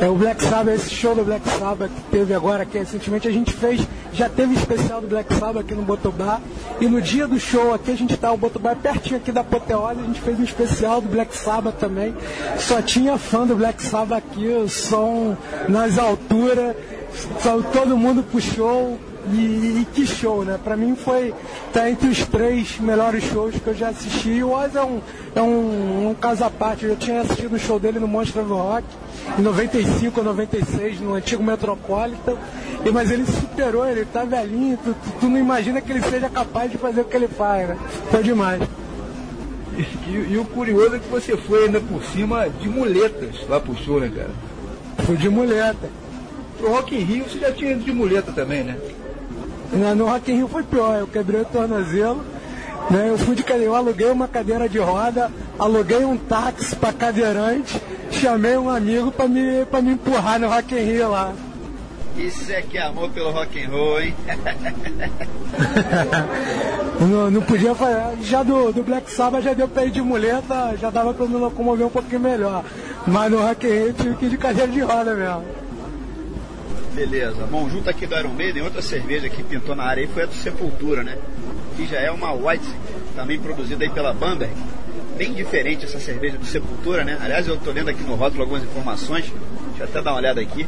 é o Black Sabbath, esse show do Black Sabbath que teve agora, que recentemente a gente fez, já teve especial do Black Sabbath aqui no Botobá, e no dia do show aqui a gente tá, o Botobá é pertinho aqui da Apoteose, a gente fez um especial do Black Sabbath também, só tinha fã do Black Sabbath aqui, o som nas alturas, todo mundo pro e, e, que show, né? Pra mim foi tá entre os três melhores shows que eu já assisti. E o Oz é um, é um, um caso à parte. Eu tinha assistido o show dele no Monstro do Rock em 95 ou 96, no antigo Metropolitan. E, mas ele superou, ele tá velhinho, tu, tu, tu, não imagina que ele seja capaz de fazer o que ele faz, né? Foi demais. E, e, o curioso é que você foi ainda por cima de muletas lá pro show, né, cara? Fui de muleta. Pro Rock in Rio você já tinha ido de muleta também, né? No Rock in Rio foi pior, eu quebrei o tornozelo, né? Eu fui de cadeira, eu aluguei uma cadeira de roda, aluguei um táxi para cadeirante, chamei um amigo para me, pra me empurrar no Rock in Rio lá. Isso é que é amor pelo rock and roll, hein? não, não podia fazer. Já do, do Black Sabbath já deu pra ir de muleta, já dava pra me locomover um pouquinho melhor. Mas no Rock in Rio tive que ir de cadeira de roda mesmo. Beleza. Bom, junto aqui do Iron Maiden, outra cerveja que pintou na área aí foi a do Sepultura, né? Que já é uma White, também produzida aí pela Bamberg. bem diferente essa cerveja do Sepultura, né? Aliás, eu estou lendo aqui no rótulo algumas informações, deixa eu até dar uma olhada aqui.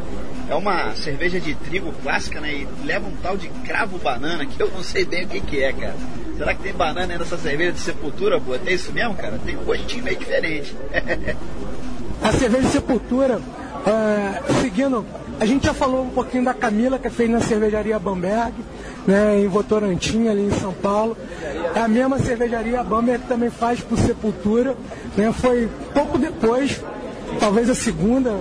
É uma cerveja de trigo clássica, né? E leva um tal de cravo banana, que eu não sei bem o que, que é, cara. Será que tem banana nessa cerveja de Sepultura, pô? Tem isso mesmo, cara? Tem um gostinho meio diferente. A cerveja de Sepultura, é, seguindo, a gente já falou um pouquinho da Camila, que feita na cervejaria Bamberg, né, em Votorantim, ali em São Paulo. É a mesma cervejaria Bamberg que também faz por Sepultura. Né, foi pouco depois, talvez a segunda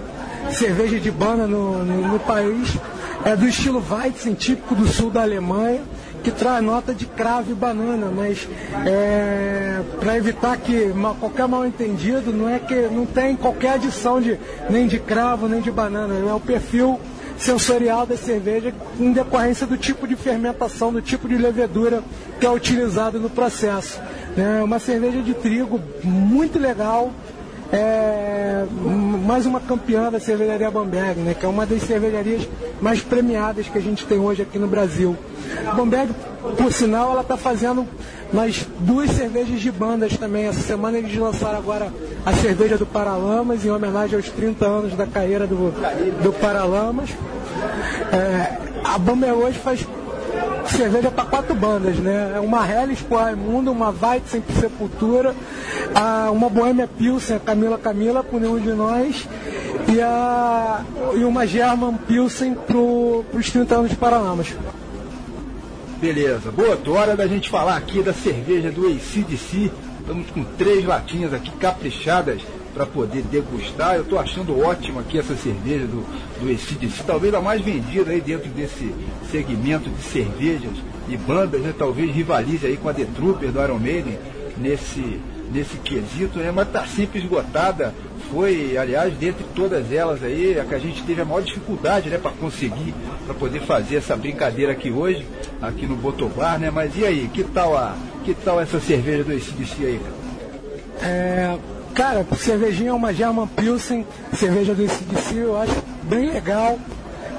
cerveja de banda no, no, no país. É do estilo Weizen, típico do sul da Alemanha que traz nota de cravo e banana, mas é, para evitar que qualquer mal entendido, não é que não tem qualquer adição de nem de cravo nem de banana, é o perfil sensorial da cerveja em decorrência do tipo de fermentação, do tipo de levedura que é utilizado no processo. É uma cerveja de trigo muito legal, é mais uma campeã da cervejaria Bamberg, né, que é uma das cervejarias mais premiadas que a gente tem hoje aqui no Brasil. Bamberg, por sinal, ela está fazendo mais duas cervejas de bandas também. Essa semana eles lançaram agora a cerveja do Paralamas, em homenagem aos 30 anos da carreira do, do Paralamas. É, a Bamberg hoje faz cerveja para quatro bandas, né? É Uma Helles por Raimundo, uma Weizen por Sepultura, a, uma Boêmia Pilsen, a Camila Camila por nenhum de nós, e, a, e uma German Pilsen para os 30 anos de Paralamas. Beleza, boa, hora da gente falar aqui da cerveja do ACDC. Estamos com três latinhas aqui caprichadas para poder degustar. Eu estou achando ótima aqui essa cerveja do, do ACDC, talvez a mais vendida aí dentro desse segmento de cervejas e bandas, né? Talvez rivalize aí com a The Trooper do Iron Maiden nesse, nesse quesito, né? Mas está sempre esgotada. Foi, aliás, dentre todas elas aí, a que a gente teve a maior dificuldade, né, para conseguir, para poder fazer essa brincadeira aqui hoje, aqui no Botobar, né? Mas e aí, que tal a, que tal essa cerveja do ACDC aí, cara? É, cara, cervejinha é uma German Pilsen, cerveja do ACDC, eu acho bem legal,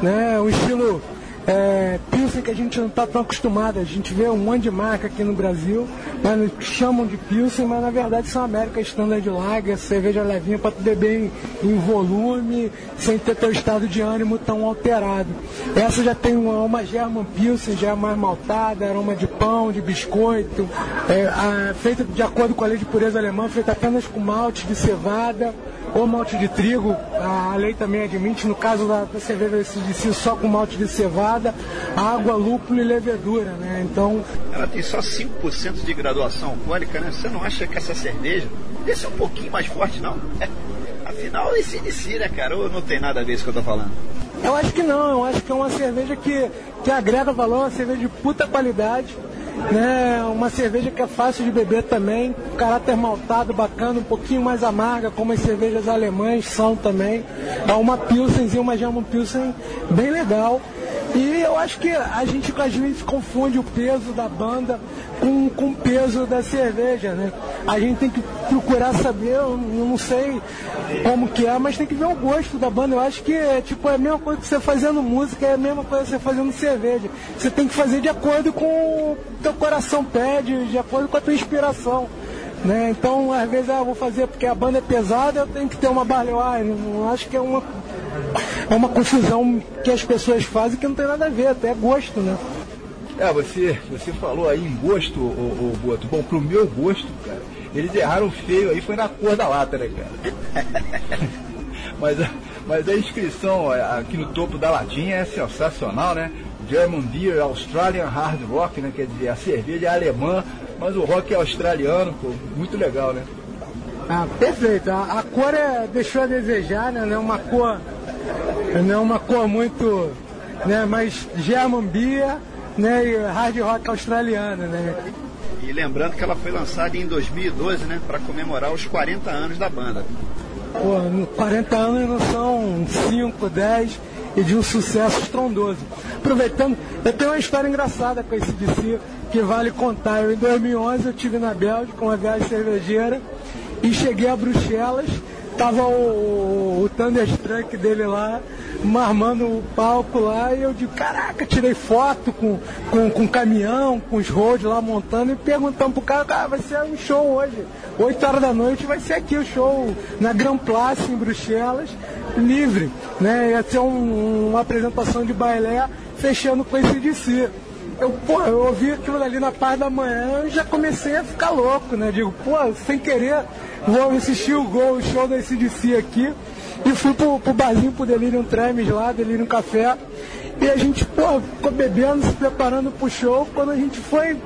né? Um estilo é, Pilsen que a gente não está tão acostumado, a gente vê um monte de marca aqui no Brasil, mas chamam de Pilsen, mas na verdade são América Standard Lager, cerveja levinha para tu beber em, em volume, sem ter teu estado de ânimo tão alterado. Essa já tem uma, uma German Pilsen, já é mais maltada, aroma de pão, de biscoito, é, a- feita de acordo com a lei de pureza alemã, feita apenas com malte de cevada ou malte de trigo, a lei também admite, no caso da, cerveja SDC, só com malte de cevada, água, lúpulo e levedura, né? Então, Ela tem só 5% de graduação alcoólica, né? Você não acha que essa cerveja deve ser um pouquinho mais forte, não? Afinal, esse de né, cara? Ou não tem nada a ver isso que eu tô falando? eu acho que não, eu acho que é uma cerveja que, que agrega valor, uma cerveja de puta qualidade, né? Uma cerveja que é fácil de beber também, caráter maltado, bacana, um pouquinho mais amarga, como as cervejas alemãs são também. É uma Pilsenzinha, uma German Pilsen bem legal. E eu acho que a gente às vezes confunde o peso da banda com, com o peso da cerveja, né? A gente tem que procurar saber, eu não sei como que é, mas tem que ver o gosto da banda. Eu acho que é, tipo, é a mesma coisa que você fazendo música, é a mesma coisa que você fazendo cerveja. Você tem que fazer de acordo com o teu coração pede, de acordo com a tua inspiração. Né? Então, às vezes, ah, eu vou fazer porque a banda é pesada, eu tenho que ter uma Barley Wine. Acho que é uma, é uma confusão que as pessoas fazem que não tem nada a ver, até é gosto, né? É, você, você falou aí em gosto, ô, ô, Boto. Bom, pro meu gosto, cara, eles erraram feio aí, foi na cor da lata, né, cara? mas, mas a inscrição ó, aqui no topo da latinha é sensacional, né? German Beer Australian Hard Rock, né? Quer dizer, a cerveja é alemã, mas o rock é australiano, pô, muito legal, né? Ah, perfeito. A, a cor é, deixou a desejar, né? Não é uma cor, não é uma cor muito, né? Mas German Beer, né? E hard rock australiano, né? E lembrando que ela foi lançada em 2012, né? Para comemorar os 40 anos da banda. Pô, no 40 anos não são 5, 10 e de um sucesso estrondoso. Aproveitando, eu tenho uma história engraçada com esse DC que vale contar. Eu, em 2011 eu estive na Bélgica, uma viagem cervejeira, e cheguei a Bruxelas, tava o, o Thunderstruck dele lá, marmando o palco lá, e eu digo, caraca, tirei foto com, com, com caminhão, com os roads lá montando, e perguntando pro cara, cara, vai ser um show hoje, 8 horas da noite vai ser aqui o show na Grand Place em Bruxelas, livre, né? Ia ser um, uma apresentação de bailé fechando com esse de si eu, pô, eu ouvi aquilo ali na parte da manhã e já comecei a ficar louco, né? Digo, pô, sem querer, vou assistir o gol, o show da SDC aqui. E fui pro, pro barzinho, pro Delirium Tremes lá, Delirium Café. E a gente, pô, ficou bebendo, se preparando pro show. Quando a gente foi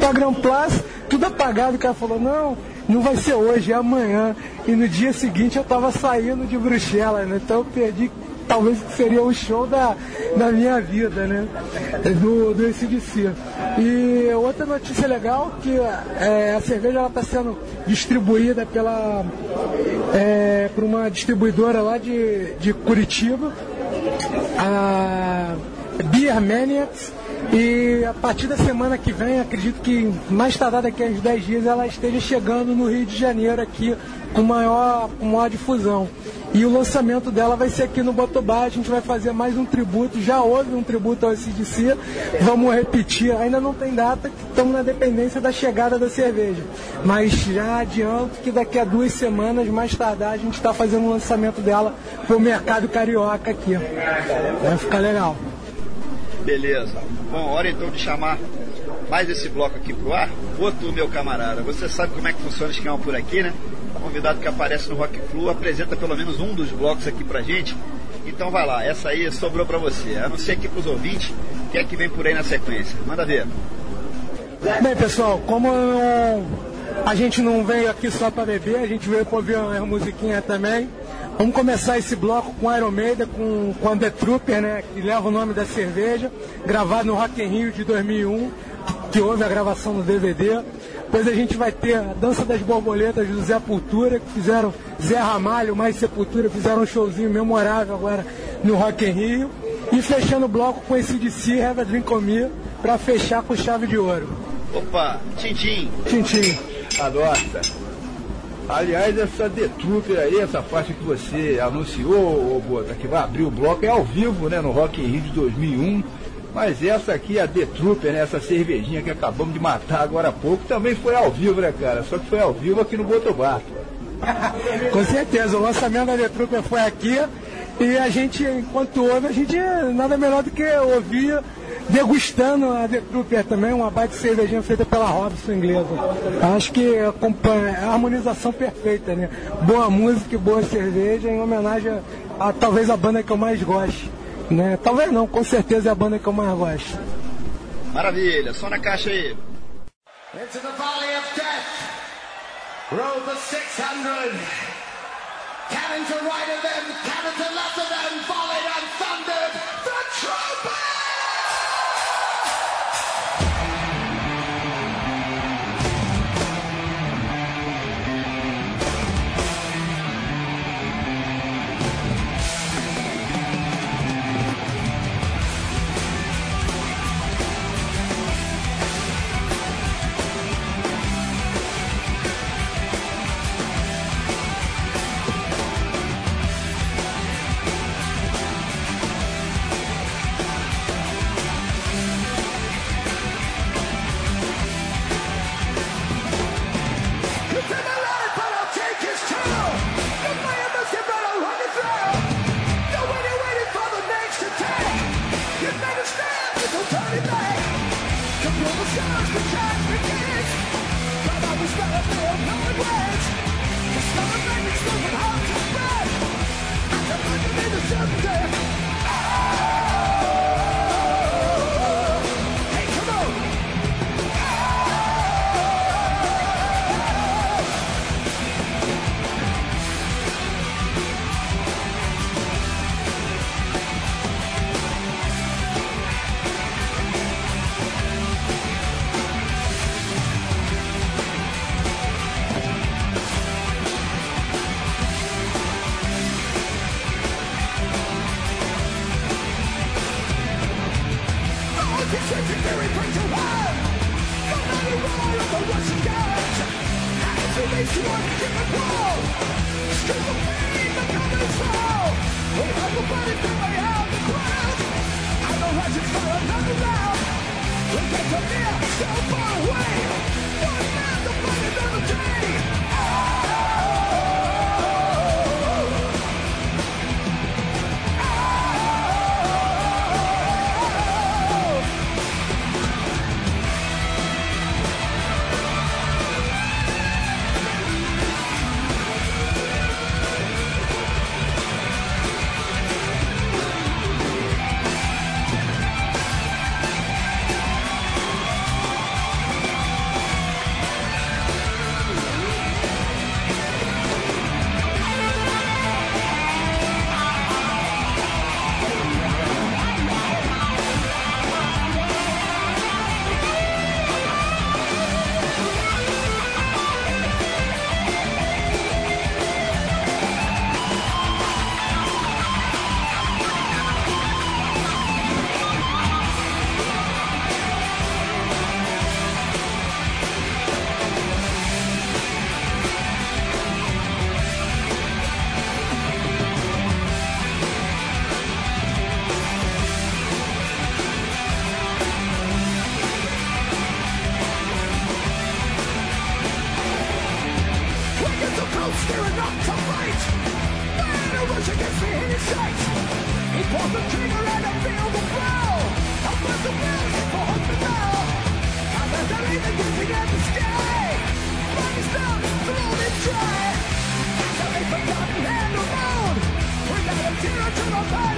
pra Grand Place, tudo apagado, o cara falou, não, não vai ser hoje, é amanhã. E no dia seguinte eu tava saindo de Bruxelas, né? Então eu perdi talvez seria o show da, da minha vida, né? Do, do ACDC. E outra notícia legal que é, a cerveja está sendo distribuída pela é, por uma distribuidora lá de, de Curitiba, a Beer Maniacs, e a partir da semana que vem, acredito que mais tardar daqui a uns 10 dias, ela esteja chegando no Rio de Janeiro aqui com maior, com maior difusão. E o lançamento dela vai ser aqui no Botobá. A gente vai fazer mais um tributo. Já houve um tributo ao SDC. Vamos repetir. Ainda não tem data, estamos na dependência da chegada da cerveja. Mas já adianto que daqui a duas semanas, mais tardar, a gente está fazendo o lançamento dela para o mercado carioca aqui. Vai ficar legal. Beleza. Bom, hora então de chamar mais esse bloco aqui pro ar. Boto, meu camarada, você sabe como é que funciona o esquema por aqui, né? Convidado que aparece no Rock Flu apresenta pelo menos um dos blocos aqui pra gente. Então vai lá, essa aí sobrou pra você. A não ser aqui pros ouvintes, que é que vem por aí na sequência? Manda ver. Bem, pessoal, como a gente não veio aqui só para beber, a gente veio para ouvir uma musiquinha também. Vamos começar esse bloco com Iron Maiden, com, com The Trooper, né, que leva o nome da cerveja, gravado no Rock in Rio de 2001, que houve a gravação no DVD. Depois a gente vai ter a Dança das Borboletas do Zé Pultura, que fizeram Zé Ramalho, mais Sepultura, fizeram um showzinho memorável agora no Rock in Rio. E fechando o bloco com esse DC, Have a Drink On Me, pra fechar com chave de ouro. Opa, Tintim. Tintim. A nossa. Aliás, essa The Trooper aí, essa parte que você anunciou, ô Bota, que vai abrir o bloco, é ao vivo, né, no Rock in Rio de 2001. Mas essa aqui, a The Trooper, né, essa cervejinha que acabamos de matar agora há pouco, também foi ao vivo, né, cara? Só que foi ao vivo aqui no Botobar. Com certeza, o lançamento da The Trooper foi aqui e a gente, enquanto ouve, a gente nada melhor do que ouvir degustando a The Trooper também, uma baita cervejinha feita pela Robson inglesa. Acho que acompanha, é a harmonização perfeita, né? Boa música e boa cerveja em homenagem a talvez a banda que eu mais gosto. Né? Talvez não, com certeza é a banda que eu mais gosto. Maravilha, só na caixa aí. Into the valley of death rode the 600. Cannon to right of them, cannon to left of them, volleyed and thundered the trumpet! Death. As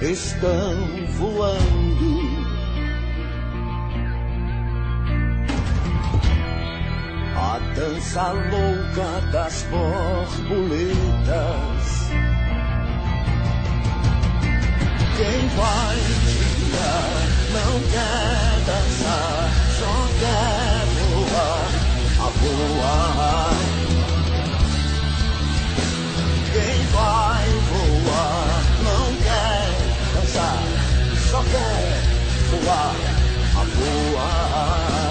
estão voando. A dança louca das borboletas. Quem vai tirar não quer dançar, só quer voar, a voar. Quem vai voar a voar.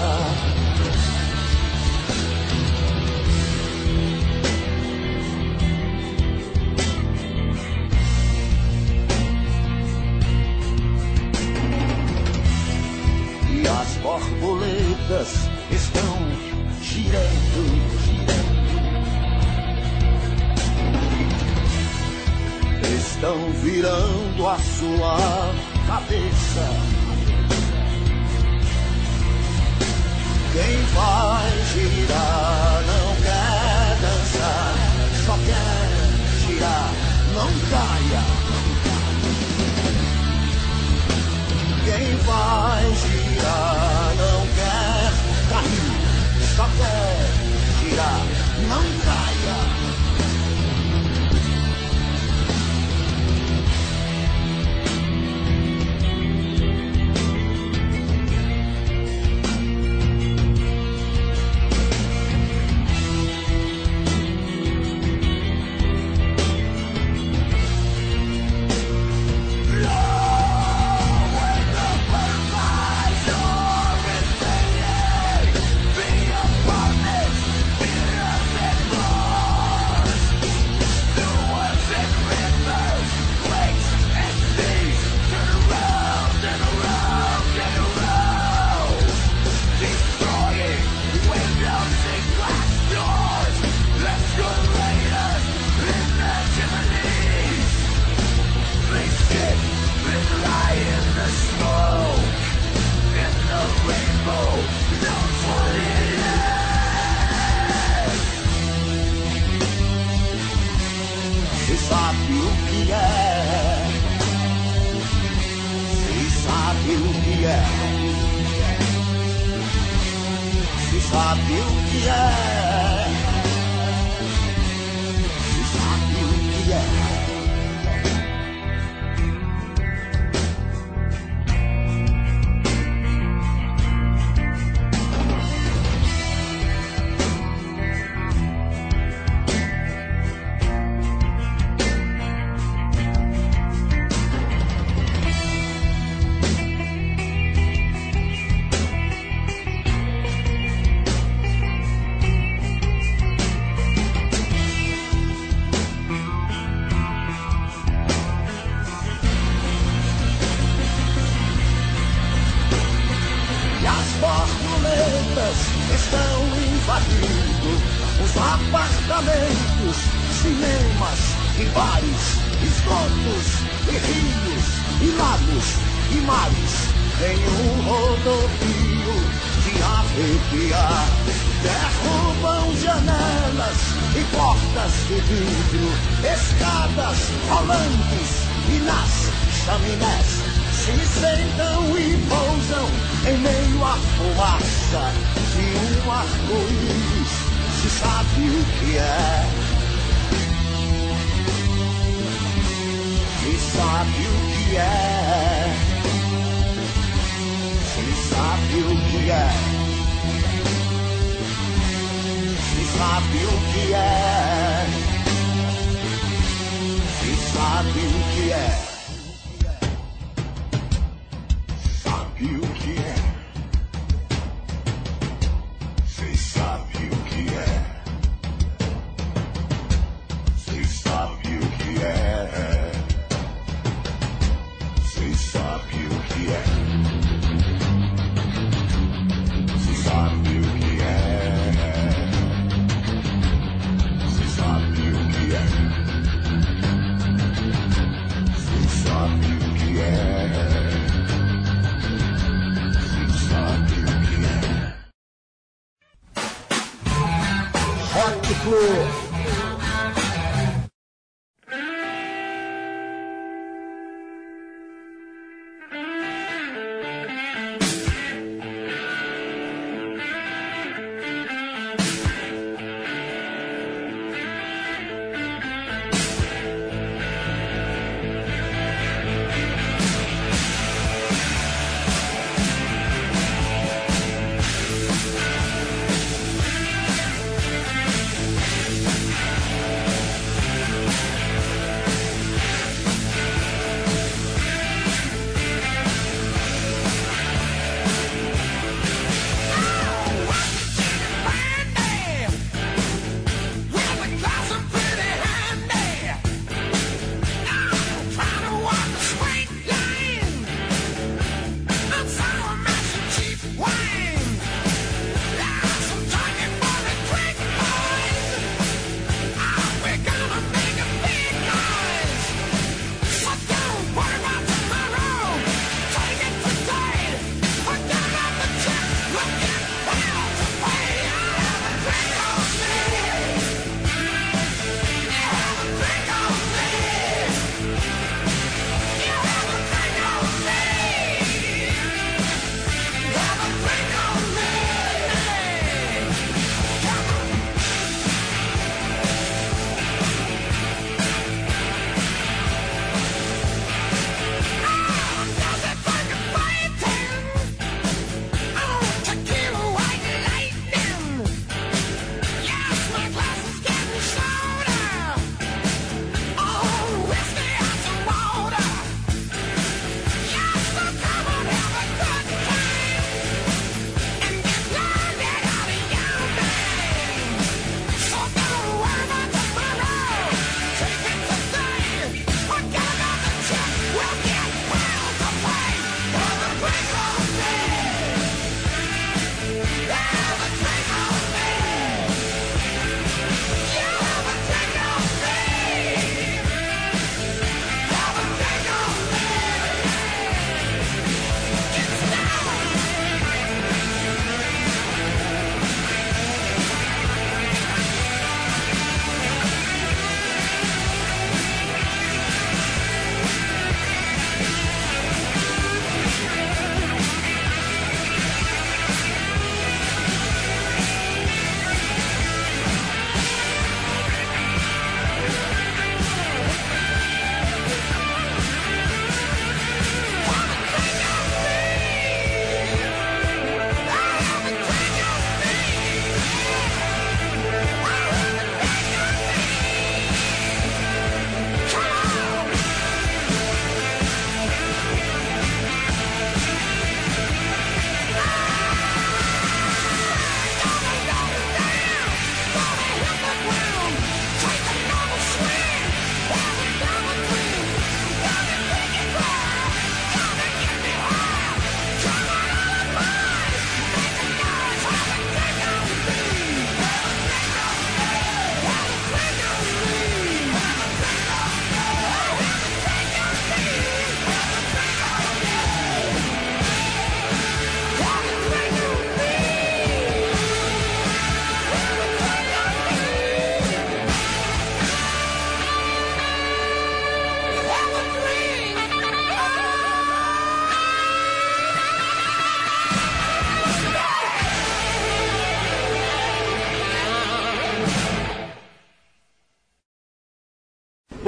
E as borboletas estão girando. estão virando a sua cabeça. Quem vai girar não quer dançar, só quer girar, não caia. Quem vai girar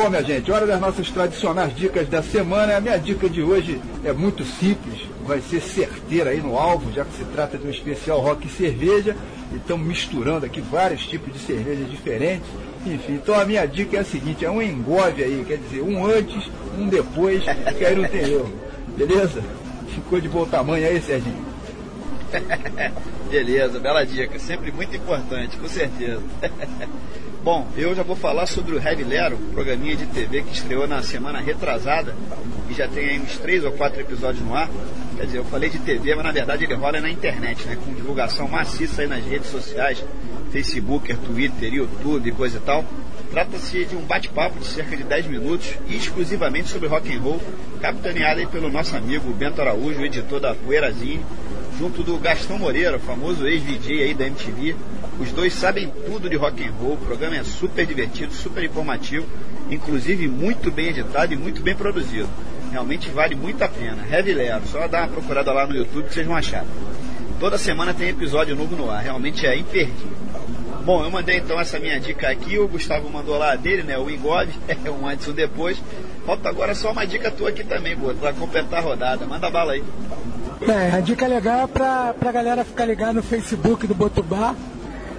Bom, minha gente, hora das nossas tradicionais dicas da semana. A minha dica de hoje é muito simples, vai ser certeira aí no alvo, já que se trata de um especial rock e cerveja. Estamos misturando aqui vários tipos de cerveja diferentes. Enfim, então a minha dica é a seguinte, é um engove aí, quer dizer, um antes, um depois, que aí não tem erro. Beleza? Ficou de bom tamanho aí, Serginho? Beleza, bela dica. Sempre muito importante, com certeza. Bom, eu já vou falar sobre o Heavy Lero, programinha de TV que estreou na semana retrasada e já tem aí uns três ou quatro episódios no ar. Quer dizer, eu falei de TV, mas na verdade ele rola na internet, né? Com divulgação maciça aí nas redes sociais, Facebook, Twitter, YouTube coisa e tal. Trata-se de um bate-papo de cerca de 10 minutos exclusivamente sobre rock and roll, capitaneado aí pelo nosso amigo Bento Araújo, editor da Poeirazine, junto do Gastão Moreira, famoso ex-VJ aí da MTV. Os dois sabem tudo de rock and roll, o programa é super divertido, super informativo, inclusive muito bem editado e muito bem produzido. Realmente vale muito a pena. Heavy Lero, só dá uma procurada lá no YouTube que vocês vão achar. Toda semana tem episódio novo no ar, realmente é imperdível. Bom, eu mandei então essa minha dica aqui, o Gustavo mandou lá dele, né? O Engove, é um antes e um depois. Falta agora só uma dica tua aqui também, Boto, pra completar a rodada. Manda bala aí. É, a dica legal é pra, pra galera ficar ligada no Facebook do Botubá,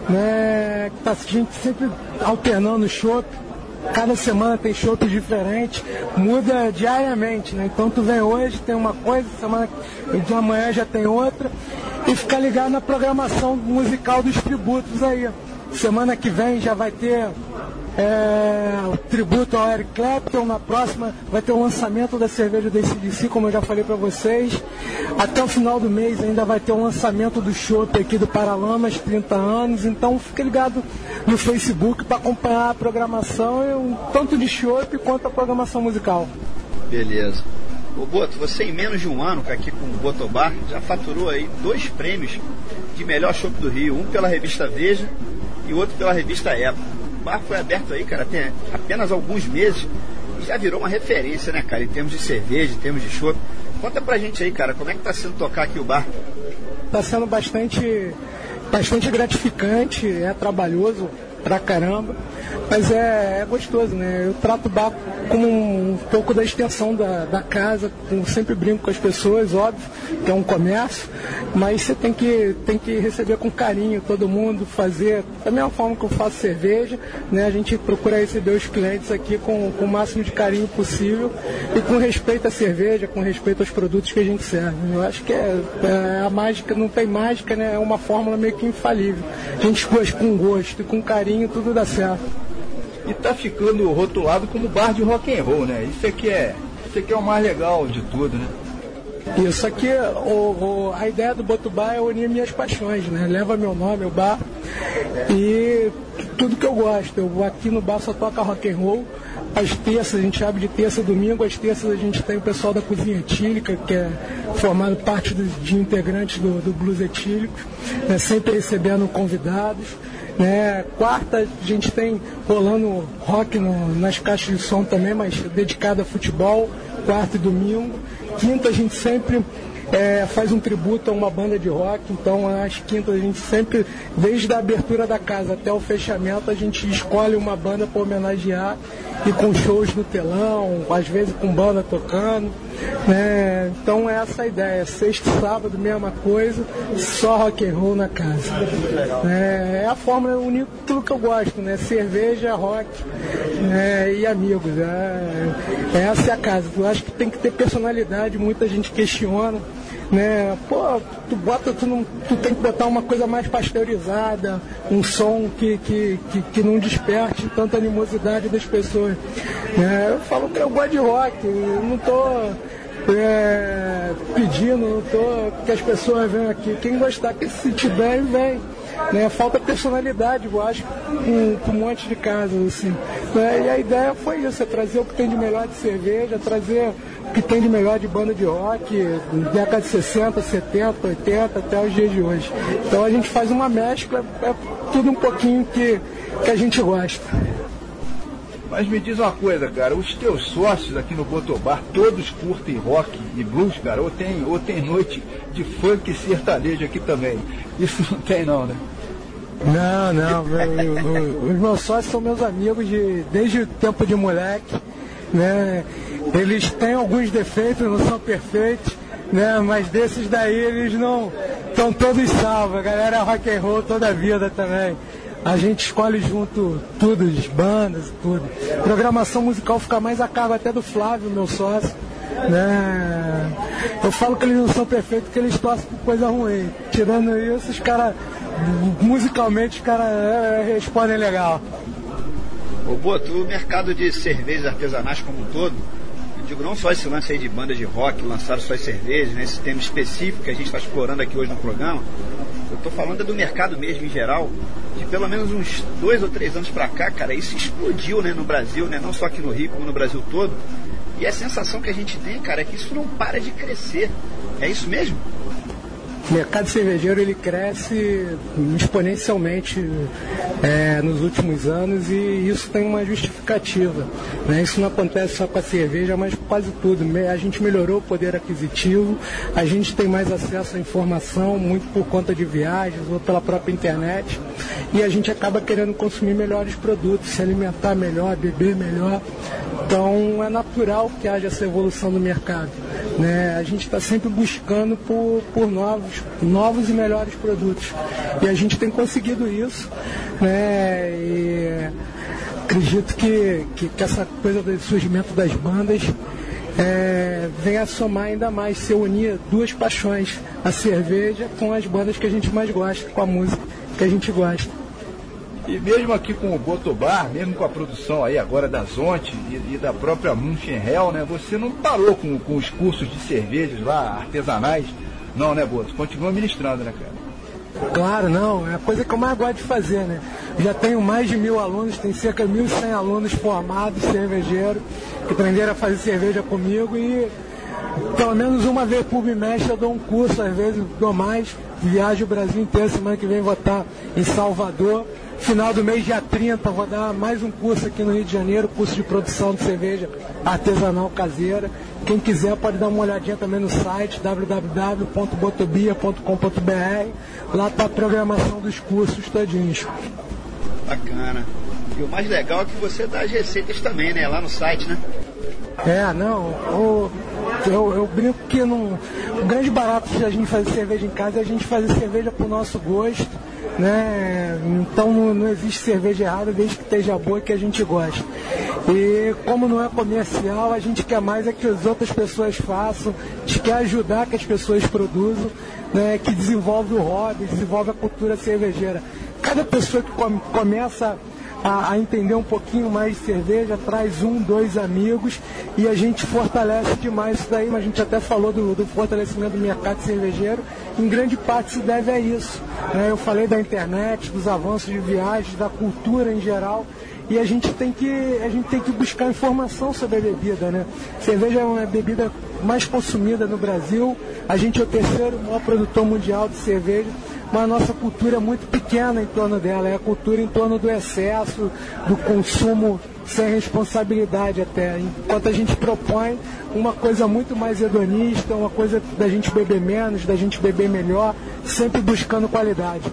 né? Tá a gente sempre alternando show. Cada semana tem shows diferentes, muda diariamente, né? Então tu vem hoje, tem uma coisa, semana de amanhã já tem outra. E ficar ligado na programação musical dos tributos aí. Semana que vem já vai ter é, o tributo ao Eric Clapton. Na próxima vai ter o lançamento da cerveja da CDC, como eu já falei para vocês. Até o final do mês ainda vai ter o lançamento do chopp aqui do Paralamas, 30 anos. Então fique ligado no Facebook para acompanhar a programação, tanto de chopp quanto a programação musical. Beleza. Ô Boto, você em menos de um ano aqui com o Botobar já faturou aí dois prêmios de melhor chopp do Rio, um pela revista Veja e outro pela revista Época. O bar foi aberto aí, cara, tem apenas alguns meses e já virou uma referência, né, cara, em termos de cerveja, em termos de chopp. Conta pra gente aí, cara, como é que tá sendo tocar aqui o bar? Tá sendo bastante, bastante gratificante, é trabalhoso pra caramba, mas é, é gostoso, né? Eu trato o bar como um pouco da extensão da, da casa, eu sempre brinco com as pessoas, óbvio, que é um comércio, mas você tem que, tem que receber com carinho todo mundo, fazer da mesma forma que eu faço cerveja, né? A gente procura receber os clientes aqui com, com o máximo de carinho possível e com respeito à cerveja, com respeito aos produtos que a gente serve. Eu acho que é, é a mágica, não tem mágica, né? É uma fórmula meio que infalível. A gente gosta com gosto e com carinho, tudo dá certo. E tá ficando rotulado como bar de rock and roll, né? Isso aqui é, isso aqui é o mais legal de tudo, né? Isso aqui, o, o- a ideia do Botubá é unir minhas paixões, né? Leva meu nome, o bar, e tudo que eu gosto. Eu aqui no bar só toca rock and roll. Às terças, a gente abre de terça a domingo. Às terças a gente tem o pessoal da Cozinha Etílica, que é formado parte do- de integrantes do, do Blues Etílico, né? sempre recebendo convidados. Né? Quarta a gente tem rolando rock no- nas caixas de som também, mas dedicado a futebol, quarta e domingo. Quinta a gente sempre é, faz um tributo a uma banda de rock, então às quintas a gente sempre, desde a abertura da casa até o fechamento, a gente escolhe uma banda para homenagear e com shows no telão, às vezes com banda tocando. Né? Então é essa a ideia, sexta sábado, mesma coisa, só rock and roll na casa. É, é a fórmula unir tudo que eu gosto, né? Cerveja, rock né? e amigos. É, essa é a casa. Eu acho que tem que ter personalidade, muita gente questiona. Né? Pô, tu bota, tu, não, tu tem que botar uma coisa mais pasteurizada, um som que, que, que, que não desperte tanta animosidade das pessoas. né? Eu falo que eu gosto de rock, eu não tô é, pedindo, não tô que as pessoas venham aqui. Quem gostar, que se sentir bem, vem. Né? Falta personalidade, eu acho, com, com um monte de casas, assim. Né? E a ideia foi isso, é trazer o que tem de melhor de cerveja, trazer o que tem de melhor de banda de rock, década de 60, 70, 80, até os dias de hoje. Então a gente faz uma mescla, é tudo um pouquinho que, que a gente gosta. Mas me diz uma coisa, cara, os teus sócios aqui no Botobar, todos curtem rock e blues, cara, ou tem, ou tem noite de funk sertanejo aqui também. Isso não tem não, né? Não, não. meu- os meus sócios são meus amigos de, desde o tempo de moleque. Né? Eles têm alguns defeitos, não são perfeitos, né? mas desses daí eles não estão todos salvos. A galera é rock and roll toda a vida também. A gente escolhe junto tudo, as bandas, tudo. Programação musical fica mais a cargo até do Flávio, meu sócio. Né? Eu falo que eles não são perfeitos, que eles torcem por coisa ruim. Tirando isso, os caras, musicalmente, os caras é, respondem legal. Ô Boto, o mercado de cervejas artesanais como um todo, eu digo não só esse lance aí de bandas de rock lançaram suas cervejas, né, esse tema específico que a gente está explorando aqui hoje no programa, eu estou falando é do mercado mesmo em geral, de pelo menos uns dois ou três anos para cá, cara, isso explodiu né, no Brasil, né, não só aqui no Rio, como no Brasil todo. E a sensação que a gente tem, cara, é que isso não para de crescer. É isso mesmo? O mercado cervejeiro ele cresce exponencialmente é, nos últimos anos e isso tem uma justificativa. né? Isso não acontece só com a cerveja, mas quase tudo. A gente melhorou o poder aquisitivo, a gente tem mais acesso à informação, muito por conta de viagens ou pela própria internet, e a gente acaba querendo consumir melhores produtos, se alimentar melhor, beber melhor. Então é natural que haja essa evolução do mercado. Né? A gente está sempre buscando por, por novos, novos e melhores produtos. E a gente tem conseguido isso. Né? E acredito que, que, que essa coisa do surgimento das bandas é, venha a somar ainda mais, se unir duas paixões, a cerveja com as bandas que a gente mais gosta, com a música que a gente gosta. E mesmo aqui com o Botobar, mesmo com a produção aí agora da Zonte e, e da própria Munchenhel, né? Você não parou com, com os cursos de cervejas lá, artesanais? Não, né, Boto? Continua ministrando, né, cara? Claro, não, é a coisa que eu mais gosto de fazer, né? Já tenho mais de mil alunos, tem cerca de 1.100 alunos formados, cervejeiros, que aprenderam a fazer cerveja comigo e pelo menos uma vez por bimestre eu dou um curso, às vezes dou mais, viajo o Brasil inteiro, semana que vem vou estar em Salvador. Final do mês, dia 30, vou dar mais um curso aqui no Rio de Janeiro, curso de produção de cerveja artesanal caseira. Quem quiser pode dar uma olhadinha também no site www.botobia.com.br. Lá está a programação dos cursos todinhos. Bacana. E o mais legal é que você dá as receitas também, né? Lá no site, né? É, não, o- eu, eu brinco que não, o grande barato de a gente fazer cerveja em casa é a gente fazer cerveja pro nosso gosto, né? Então não, não existe cerveja errada desde que esteja boa e que a gente gosta. E como não é comercial, a gente quer mais é que as outras pessoas façam, a gente quer ajudar que as pessoas produzam, né? Que desenvolve o hobby, desenvolve a cultura cervejeira. Cada pessoa que come- começa a, a entender um pouquinho mais de cerveja, traz um, dois amigos e a gente fortalece demais isso daí, mas a gente até falou do, do fortalecimento do mercado cervejeiro, em grande parte se deve a isso. né? Eu falei da internet, dos avanços de viagens, da cultura em geral. E a gente tem que a gente tem que buscar informação sobre a bebida, né? Cerveja é uma bebida mais consumida no Brasil. A gente é o terceiro maior produtor mundial de cerveja mas a nossa cultura é muito pequena em torno dela, é a cultura em torno do excesso, do consumo sem responsabilidade até. Enquanto a gente propõe uma coisa muito mais hedonista, uma coisa da gente beber menos, da gente beber melhor, sempre buscando qualidade.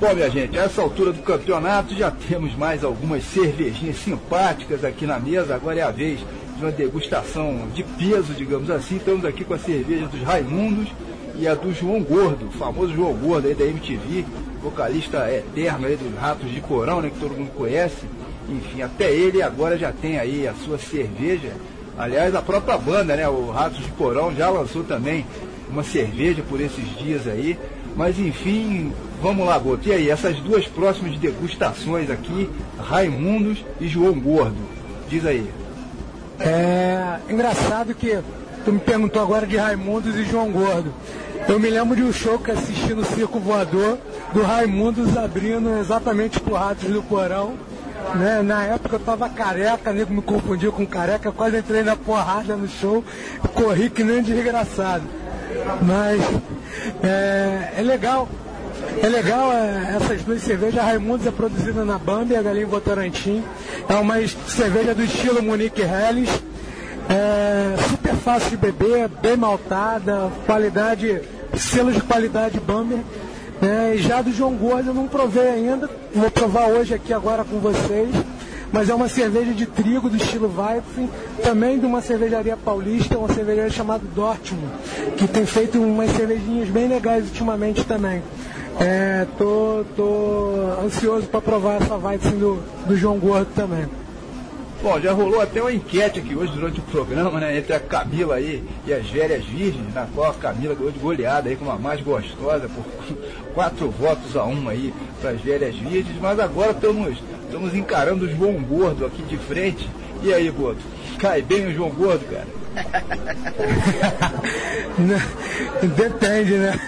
Bom, minha gente, a essa altura do campeonato já temos mais algumas cervejinhas simpáticas aqui na mesa. Agora é a vez de uma degustação de peso, digamos assim. Estamos aqui com a cerveja dos Raimundos e a do João Gordo, o famoso João Gordo aí da MTV, vocalista eterno aí dos Ratos de Porão, né, que todo mundo conhece. Enfim, até ele agora já tem aí a sua cerveja. Aliás, a própria banda, né, o Ratos de Porão, já lançou também uma cerveja por esses dias aí. Mas enfim, vamos lá, Boto. E aí, essas duas próximas degustações aqui, Raimundos e João Gordo. Diz aí. É engraçado que tu me perguntou agora de Raimundos e João Gordo. Eu me lembro de um show que assisti no Circo Voador, do Raimundos abrindo exatamente pro Ratos do Porão. Né? Na época eu tava careca, nego me confundiu com careca, quase entrei na porrada no show, corri que nem desgraçado. Mas é, é legal. É legal é, essas duas cervejas. A Raimundos é produzida na Bamberg, ali em Votorantim. É uma cerveja do estilo Monique Helles. É super fácil de beber, bem maltada, qualidade, selo de qualidade Bamberg. né? E já do João Gordo eu não provei ainda, vou provar hoje aqui agora com vocês. Mas é uma cerveja de trigo do estilo Weizen, também de uma cervejaria paulista, uma cervejaria chamada Dortmund, que tem feito umas cervejinhas bem legais ultimamente também. É, tô, tô ansioso para provar essa Weizen do, do João Gordo também. Bom, já rolou até uma enquete aqui hoje durante o programa, né? Entre a Camila aí e as velhas virgens, na qual a Camila ganhou de goleada aí como a mais gostosa, por quatro votos a um aí para as velhas virgens, mas agora estamos, estamos encarando o João Gordo aqui de frente. E aí, Gordo? Cai bem o João Gordo, cara? Depende, né?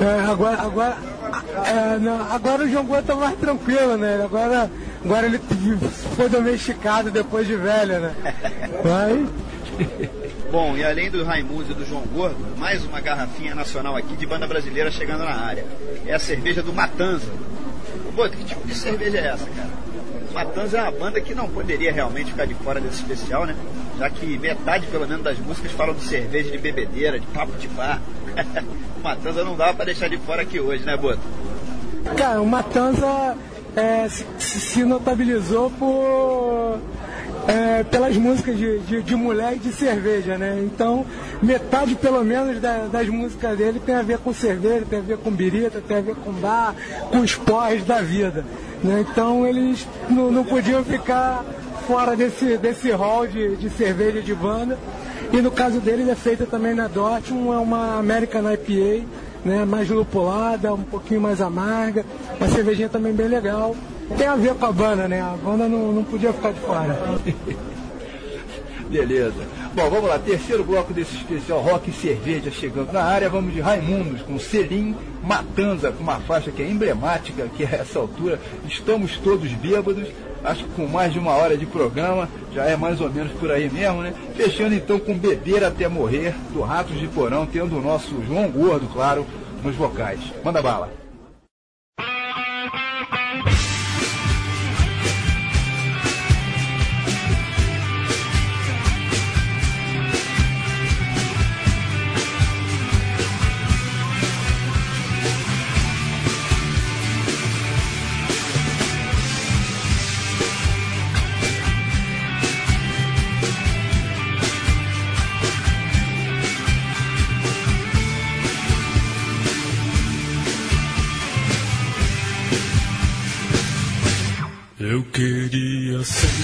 É, agora, agora, é, não, agora o João Gordo tá mais tranquilo, né? Agora, agora ele foi domesticado depois de velho, né? Bom, e além do Raimundo e do João Gordo, mais uma garrafinha nacional aqui de banda brasileira chegando na área. É a cerveja do Matanza. Pô, que tipo de cerveja é essa, cara? Matanza é uma banda que não poderia realmente ficar de fora desse especial, né? Já que metade, pelo menos, das músicas falam de cerveja, de bebedeira, de papo de bar. Matanza não dava para deixar de fora aqui hoje, né, Boto? Cara, o Matanza é, se, se, notabilizou por, é, pelas músicas de, de, de, mulher e de cerveja, né? Então, metade pelo menos da, das músicas dele tem a ver com cerveja, tem a ver com birita, tem a ver com bar, com os porres da vida. Né? Então, eles não, não podiam ficar fora desse, desse hall de, de cerveja de banda. E no caso dele, é feita também na Dortmund, é uma American IPA, né, mais lupulada, um pouquinho mais amarga, uma cervejinha também bem legal. Tem a ver com a banda, né? A banda não, não podia ficar de fora. Beleza. Bom, vamos lá. Terceiro bloco desse especial Rock e Cerveja chegando na área. Vamos de Raimundos com Selim Matanza, com uma faixa que é emblemática, que a essa altura estamos todos bêbados acho que com mais de uma hora de programa, já é mais ou menos por aí mesmo, né? Fechando então com Beber Até Morrer, do Ratos de Porão, tendo o nosso João Gordo, claro, nos vocais. Manda bala. Queria ser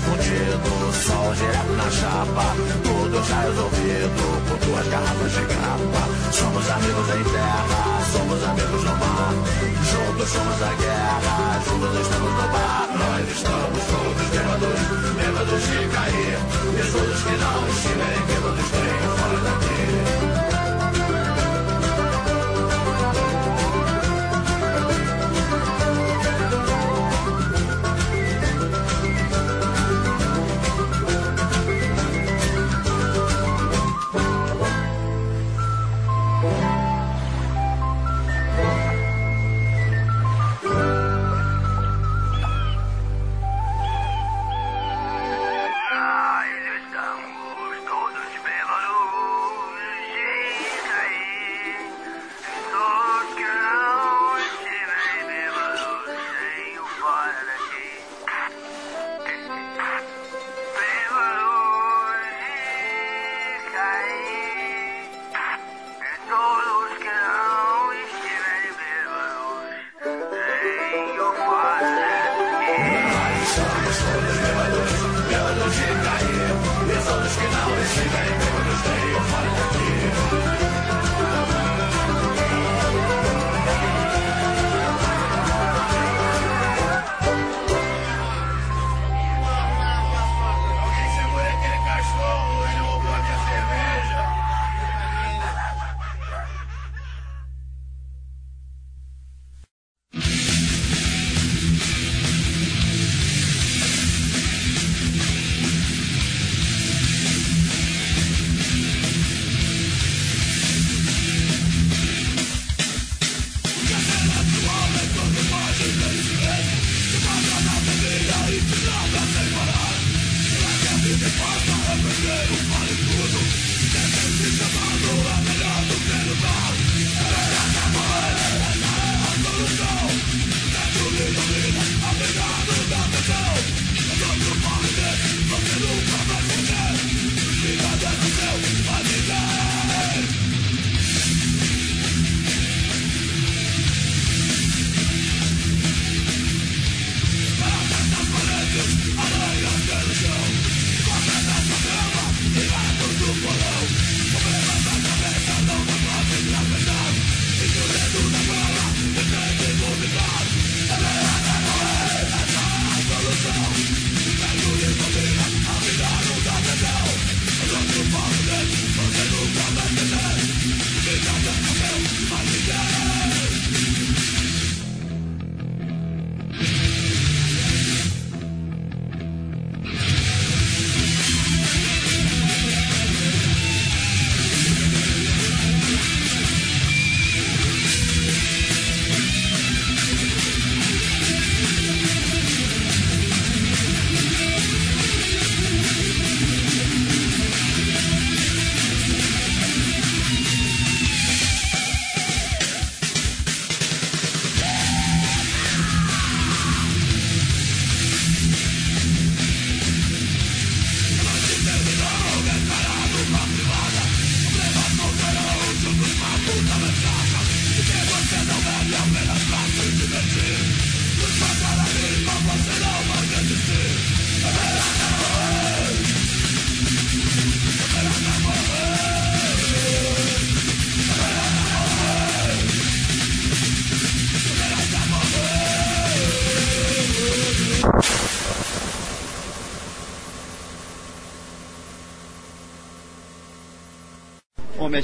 fundido, sol direto na chapa. Tudo já resolvido com duas garrafas de grapa. Somos amigos em terra, somos amigos no mar. Juntos somos a guerra, juntos estamos no bar. Nós estamos todos bêbados, bêbados de cair. E todos que não estiverem bêbados, têm fora daqui.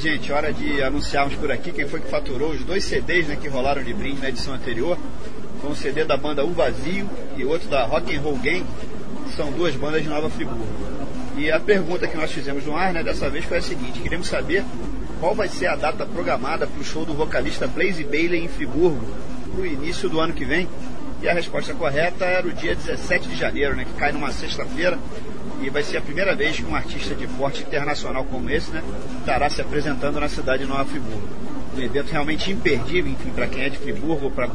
Gente, hora de anunciarmos por aqui quem foi que faturou os dois CDs né, que rolaram de brinde na edição anterior. Foi um CD da banda O Vazio e outro da Rock and Roll Gang, são duas bandas de Nova Friburgo. E a pergunta que nós fizemos no ar, né, dessa vez foi a seguinte: queremos saber qual vai ser a data programada para o show do vocalista Blaze Bailey em Friburgo, para o início do ano que vem. E a resposta correta era o dia 17 de janeiro, né, que cai numa sexta-feira, e vai ser a primeira vez que um artista de porte internacional como esse né, estará se apresentando na cidade de Nova Friburgo. Um evento realmente imperdível, enfim, para quem é de Friburgo, para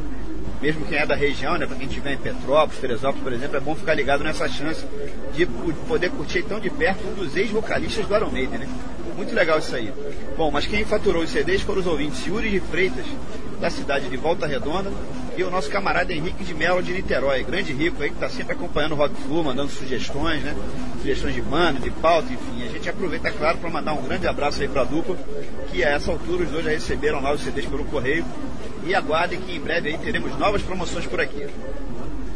mesmo quem é da região, né, para quem estiver em Petrópolis, Teresópolis, por exemplo, é bom ficar ligado nessa chance de poder curtir tão de perto um dos ex-vocalistas do Iron Maiden, né? Muito legal isso aí. Bom, mas quem faturou os CDs foram os ouvintes Yuri de Freitas, da cidade de Volta Redonda, e o nosso camarada Henrique de Melo de Niterói, grande rico aí que está sempre acompanhando o Rock Flu, mandando sugestões, né? Sugestões de banda, de pauta, enfim. A gente aproveita, é claro, para mandar um grande abraço aí para a dupla, que a essa altura os dois já receberam lá os CDs pelo correio. E aguardem que em breve aí teremos novas promoções por aqui.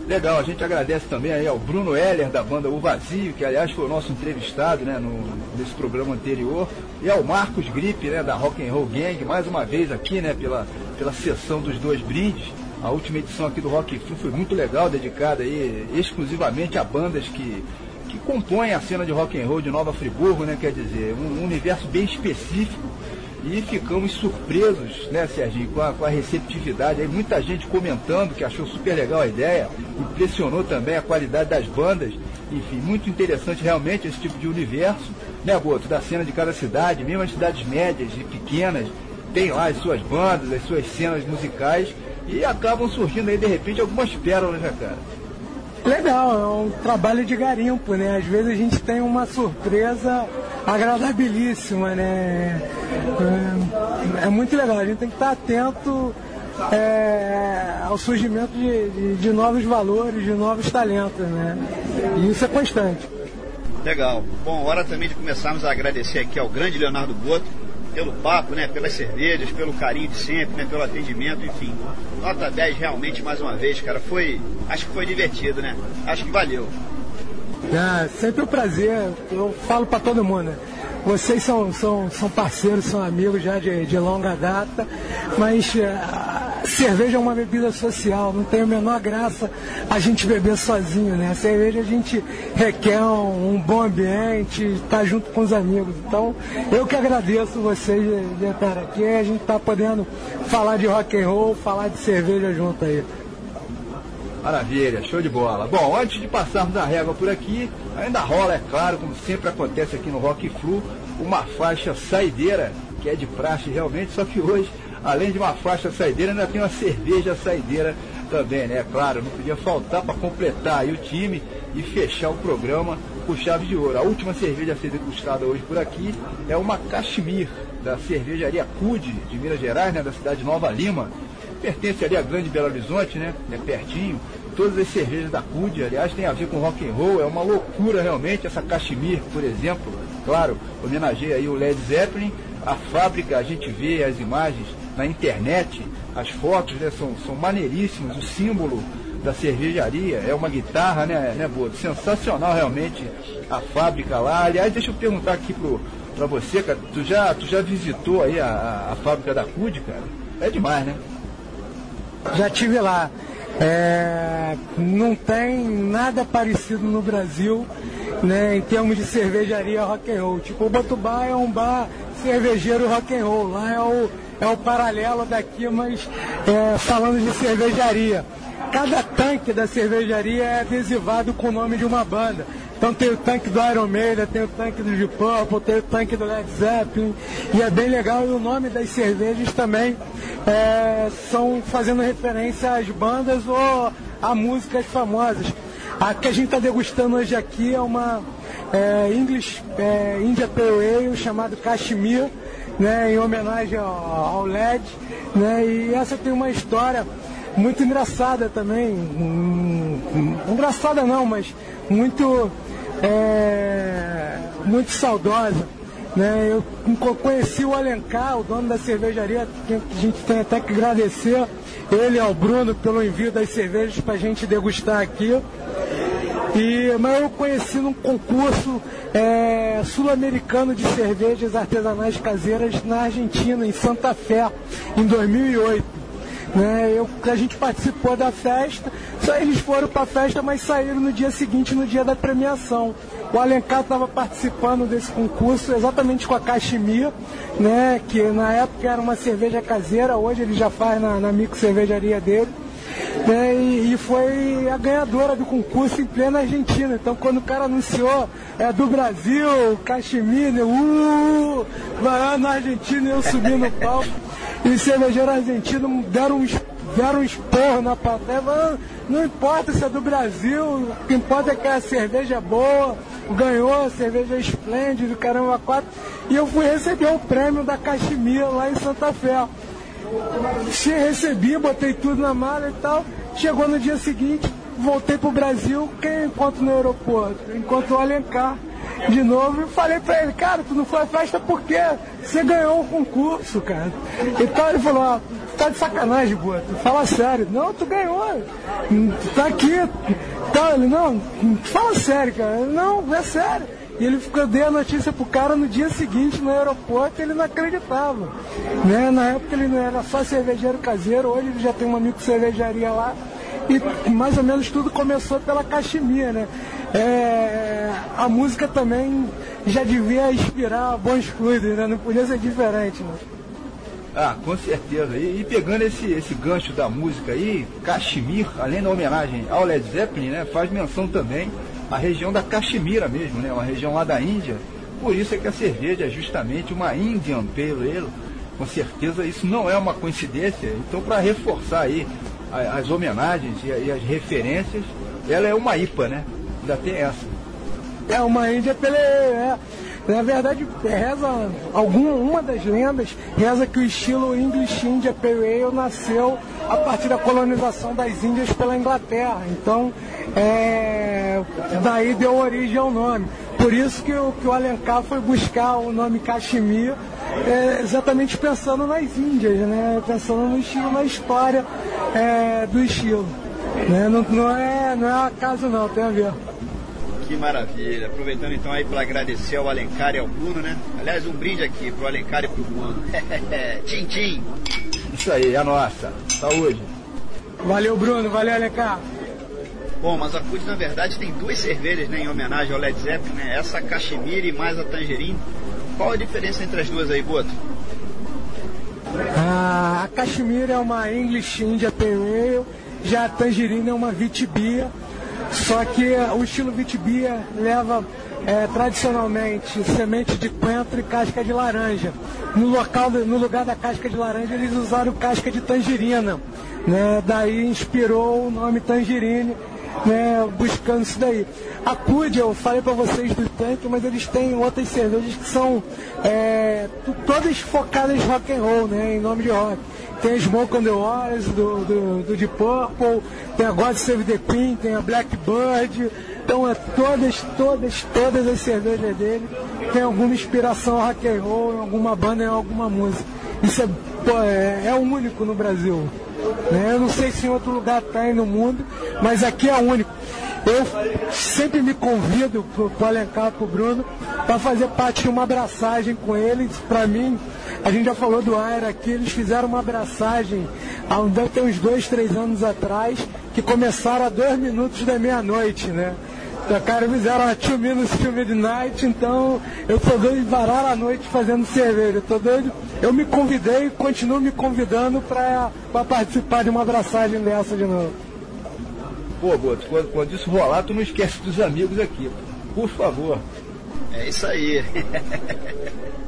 Legal, a gente agradece também aí ao Bruno Heller, da banda O Vazio, que aliás foi o nosso entrevistado né, no, nesse programa anterior, e ao Marcos Gripe, né, da Rock and Roll Gang, mais uma vez aqui, né, pela, pela sessão dos dois brindes. A última edição aqui do Rock Flu foi muito legal, dedicada aí exclusivamente a bandas que, que compõem a cena de rock and roll de Nova Friburgo, né, quer dizer, um, um universo bem específico e ficamos surpresos, né, Serginho, com a, com a receptividade. Aí muita gente comentando que achou super legal a ideia, impressionou também a qualidade das bandas. Enfim, muito interessante realmente esse tipo de universo, né, Boto, da cena de cada cidade, mesmo as cidades médias e pequenas, tem lá as suas bandas, as suas cenas musicais e acabam surgindo aí de repente algumas pérolas, né, cara? Legal, é um trabalho de garimpo, né? Às vezes a gente tem uma surpresa agradabilíssima, né? É, é muito legal, a gente tem que estar atento é, ao surgimento de, de, de, novos valores, de novos talentos, né? E isso é constante. Legal. Bom, hora também de começarmos a agradecer aqui ao grande Leonardo Boto pelo papo, né, pelas cervejas, pelo carinho de sempre, né, pelo atendimento, enfim. Nota 10 realmente mais uma vez, cara, foi, acho que foi divertido, né? Acho que valeu. É, sempre um prazer, eu falo para todo mundo, né? Vocês são, são, são parceiros, são amigos já de, de longa data, mas uh, cerveja é uma bebida social, não tem a menor graça a gente beber sozinho, né? A cerveja a gente requer um, um bom ambiente, estar tá junto com os amigos. Então, eu que agradeço vocês de, de estar aqui, a gente está podendo falar de rock and roll, falar de cerveja junto aí. Maravilha, show de bola. Bom, antes de passarmos a régua por aqui, ainda rola, é claro, como sempre acontece aqui no Rock Flu, uma faixa saideira, que é de praxe realmente, só que hoje, além de uma faixa saideira, ainda tem uma cerveja saideira também, né? É claro, não podia faltar para completar aí o time e fechar o programa com chave de ouro. A última cerveja a ser degustada hoje por aqui é uma Cachemir, da cervejaria Cude, de Minas Gerais, né? Da cidade de Nova Lima pertence ali a Grande Belo Horizonte, né? É pertinho. Todas as cervejas da CUD, aliás, tem a ver com rock and roll, é uma loucura realmente. Essa Cachemir, por exemplo, claro, homenageia aí o Led Zeppelin. A fábrica, a gente vê as imagens na internet, as fotos né, são, são maneiríssimas, o símbolo da cervejaria, é uma guitarra, né, né, Boto? Sensacional realmente a fábrica lá. Aliás, deixa eu perguntar aqui pro, pra você, cara, tu já, tu já visitou aí a, a, a fábrica da CUD, cara? É demais, né? já tive lá. É, não tem nada parecido no Brasil, né, em termos de cervejaria rock and roll. Tipo, o Botubá é um bar cervejeiro rock and roll. Lá é o, é o paralelo daqui, mas é, falando de cervejaria. Cada tanque da cervejaria é adesivado com o nome de uma banda. Então tem o tanque do Iron Maiden, tem o tanque do Deep Purple, tem o tanque do Led Zeppelin. E é bem legal e o nome das cervejas também é, são fazendo referência às bandas ou a músicas famosas. A que a gente está degustando hoje aqui é uma é, English é, India Pale Ale chamado Kashmir, né, em homenagem ao, ao LED. Né, e essa tem uma história muito engraçada também. Hum, hum, engraçada não, mas muito, é, muito saudosa. Né? Eu conheci o Alencar, o dono da cervejaria, que a gente tem até que agradecer ele ao Bruno pelo envio das cervejas para a gente degustar aqui. E, mas eu conheci num concurso é, sul-americano de cervejas artesanais caseiras na Argentina, em Santa Fé, em 2008. Né, eu, a gente participou da festa, só eles foram para a festa, mas saíram no dia seguinte, no dia da premiação. O Alencar estava participando desse concurso exatamente com a Cachemia, né, que na época era uma cerveja caseira, hoje ele já faz na, na micro cervejaria dele. Né, e, e, foi a ganhadora do concurso em plena Argentina. Então, quando o cara anunciou é do Brasil, Cachemira, uh, vai lá na Argentina, eu subi no palco. E os cervejeiros argentinos deram deram um esporro na plateia. Falaram, não importa se é do Brasil, o que importa é que a cerveja é boa, ganhou, cerveja esplêndida, caramba, quatro. E eu fui receber o prêmio da Cachemira lá em Santa Fé. Recebi, botei tudo na mala e tal. Chegou no dia seguinte, voltei pro Brasil, quem encontro no aeroporto? Encontro o Alencar de novo e falei pra ele, cara, tu não foi à festa porque você ganhou o concurso, cara. Então ele falou, ó, tá de sacanagem, Boto, fala sério. Não, tu ganhou, tu tá aqui. Então ele, não, fala sério, cara. Não, é sério. E ele ficou, dei a notícia pro cara no dia seguinte no aeroporto ele não acreditava. Né? Na época ele não era só cervejeiro caseiro, hoje ele já tem uma micro cervejaria lá. E mais ou menos tudo começou pela cachemia, né? É, a música também já devia inspirar bons fluidos, né? Não podia ser diferente, né? Ah, com certeza. E, e, pegando esse, esse gancho da música aí, Kashmir, além da homenagem ao Led Zeppelin, né, faz menção também à região da Caxemira mesmo, né, uma região lá da Índia. Por isso é que a cerveja é justamente uma Indian Pale Ale. Com certeza isso não é uma coincidência. Então, para reforçar aí as homenagens e, as referências, ela é uma IPA, né? Ainda tem essa. É uma Índia pela. É, na verdade, reza alguma, uma das lendas reza que o estilo English India Pale Ale nasceu a partir da colonização das Índias pela Inglaterra. Então, é, daí deu origem ao nome. Por isso que o, que o Alencar foi buscar o nome Kashmir, é, exatamente pensando nas Índias, né? pensando no estilo, na história é, do estilo. Né? Não, não, é, não é acaso não, tem a ver. Que maravilha. Aproveitando então aí para agradecer ao Alencar e ao Bruno, né? Aliás, um brinde aqui pro Alencar e pro Bruno. tchim, tchim. Isso aí, é a nossa. Saúde. Valeu, Bruno. Valeu, Alencar. Bom, mas a CUT na verdade tem duas cervejas né, em homenagem ao Led Zeppelin, né? Essa Cachemira e mais a Tangerine. Qual a diferença entre as duas aí, Boto? Ah, a Cachemira é uma English India Pale Ale, já a Tangerine é uma Vitibia. Só que o estilo Vitibia leva é, tradicionalmente semente de coentro e casca de laranja. No, local, no lugar da casca de laranja eles usaram casca de tangerina. Né? Daí inspirou o nome Tangerine né, buscando isso daí. A CUD, eu falei para vocês do tanque, mas eles têm outras cervejas que são é, todas focadas em rock and roll, né, em nome de rock. Tem a Smoke on the Waters, do, do, do Deep Purple, tem a God Save the Queen, tem a Blackbird, então é todas, todas, todas as cervejas dele tem alguma inspiração rock and roll, em alguma banda, em alguma música. Isso é, pô, é, é único no Brasil. Né? Eu não sei se em outro lugar tem no mundo, mas aqui é único. Eu sempre me convido para o Alencar, para o Bruno, para fazer parte de uma abraçagem com eles. Para mim, a gente já falou do Aira aqui, eles fizeram uma abraçagem há uns dois, três anos atrás, que começaram a dois minutos da meia-noite, né? Tocaram, fizeram a Two Minutes to Midnight, então eu tô doido de varar a noite fazendo cerveja. Eu tô doido. Eu me convidei e continuo me convidando para participar de uma abraçagem dessa de novo. Pô, Boto, quando, quando isso rolar, tu não esquece dos amigos aqui, por favor. É isso aí.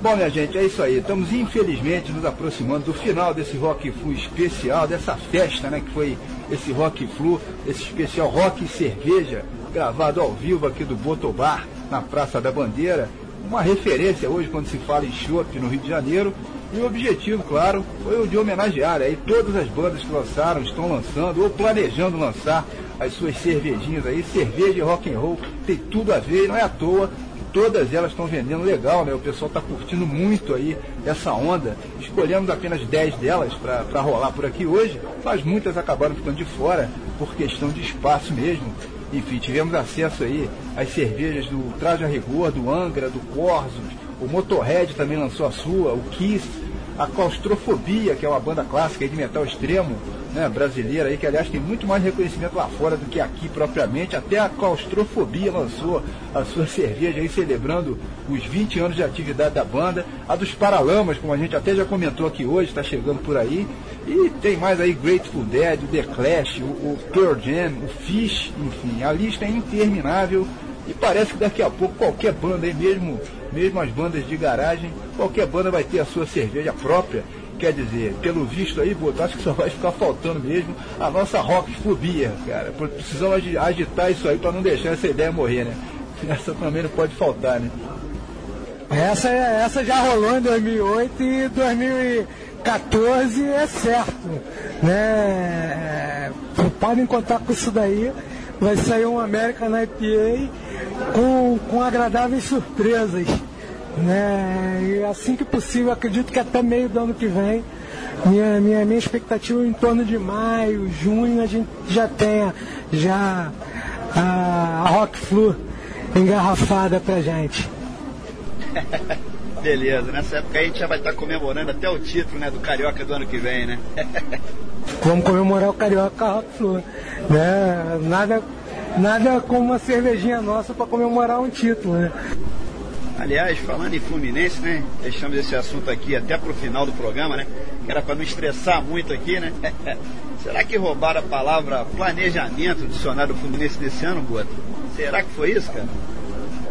Bom, minha gente, é isso aí. Estamos infelizmente nos aproximando do final desse Rock Flu especial, dessa festa, né, que foi esse Rock Flu, esse especial Rock e Cerveja, gravado ao vivo aqui do Botobar, na Praça da Bandeira. Uma referência hoje quando se fala em chopp no Rio de Janeiro. E o objetivo, claro, foi o de homenagear aí todas as bandas que lançaram, estão lançando ou planejando lançar as suas cervejinhas aí, cerveja e rock and roll, tem tudo a ver, não é à toa todas elas estão vendendo legal, né? O pessoal está curtindo muito aí essa onda. Escolhemos apenas 10 delas para rolar por aqui hoje, mas muitas acabaram ficando de fora por questão de espaço mesmo. Enfim, tivemos acesso aí às cervejas do Traja Rigor, do Angra, do Corsos, o Motorhead também lançou a sua, o Kiss, a Claustrofobia, que é uma banda clássica de metal extremo, né, brasileira aí, que aliás tem muito mais reconhecimento lá fora do que aqui propriamente. Até a Claustrofobia lançou a sua cerveja aí, celebrando os 20 anos de atividade da banda. A dos Paralamas, como a gente até já comentou aqui hoje, está chegando por aí. E tem mais aí Grateful Dead, o The Clash, o, o Pearl Jam, o Fish, enfim, a lista é interminável. E parece que daqui a pouco qualquer banda aí mesmo, mesmo as bandas de garagem, qualquer banda vai ter a sua cerveja própria. Quer dizer, pelo visto aí, Boto, acho que só vai ficar faltando mesmo a nossa rockfobia, cara. Precisamos agitar isso aí para não deixar essa ideia morrer, né? Essa também não pode faltar, né? Essa, essa já rolou em 2008 e 2014 é certo. Né? Podem contar com isso daí. Vai sair um American IPA com, com agradáveis surpresas. Né? E assim que possível, acredito que até meio do ano que vem, minha, minha, minha expectativa é em torno de maio, junho, a gente já tenha já a, a Rock Flu engarrafada pra gente. Beleza, nessa época a gente já vai estar comemorando até o título né, do Carioca do ano que vem, né? Vamos comemorar o Carioca Rock Flu. Né? Nada, nada como uma cervejinha nossa para comemorar um título, né? Aliás, falando em Fluminense, né? Deixamos esse assunto aqui até pro final do programa, né? Que era para não estressar muito aqui, né? Será que roubaram a palavra planejamento do dicionário Fluminense desse ano, Boto? Será que foi isso, cara?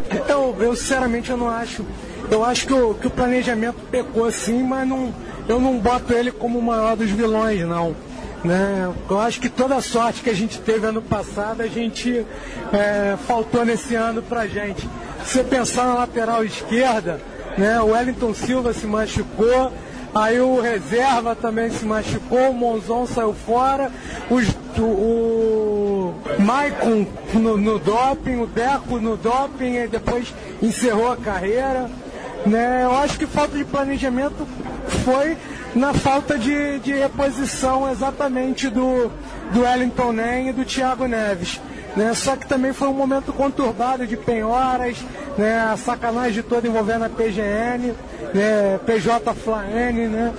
Então, eu sinceramente eu não acho. Eu acho que o, que o planejamento pecou sim, mas não, eu não boto ele como o maior dos vilões, não. Né? Eu acho que toda a sorte que a gente teve ano passado, a gente é, faltou nesse ano pra gente. Se você pensar na lateral esquerda, né, o Wellington Silva se machucou, aí o reserva também se machucou, o Monzon saiu fora, os, o, o Maicon no, no doping, o Deco no doping, e depois encerrou a carreira. Né? Eu acho que falta de planejamento foi na falta de, de reposição exatamente do, do Wellington Nem e do Thiago Neves. Né? Só que também foi um momento conturbado de penhoras, né? a sacanagem toda envolvendo a PGN, né? PJ Flaene, né?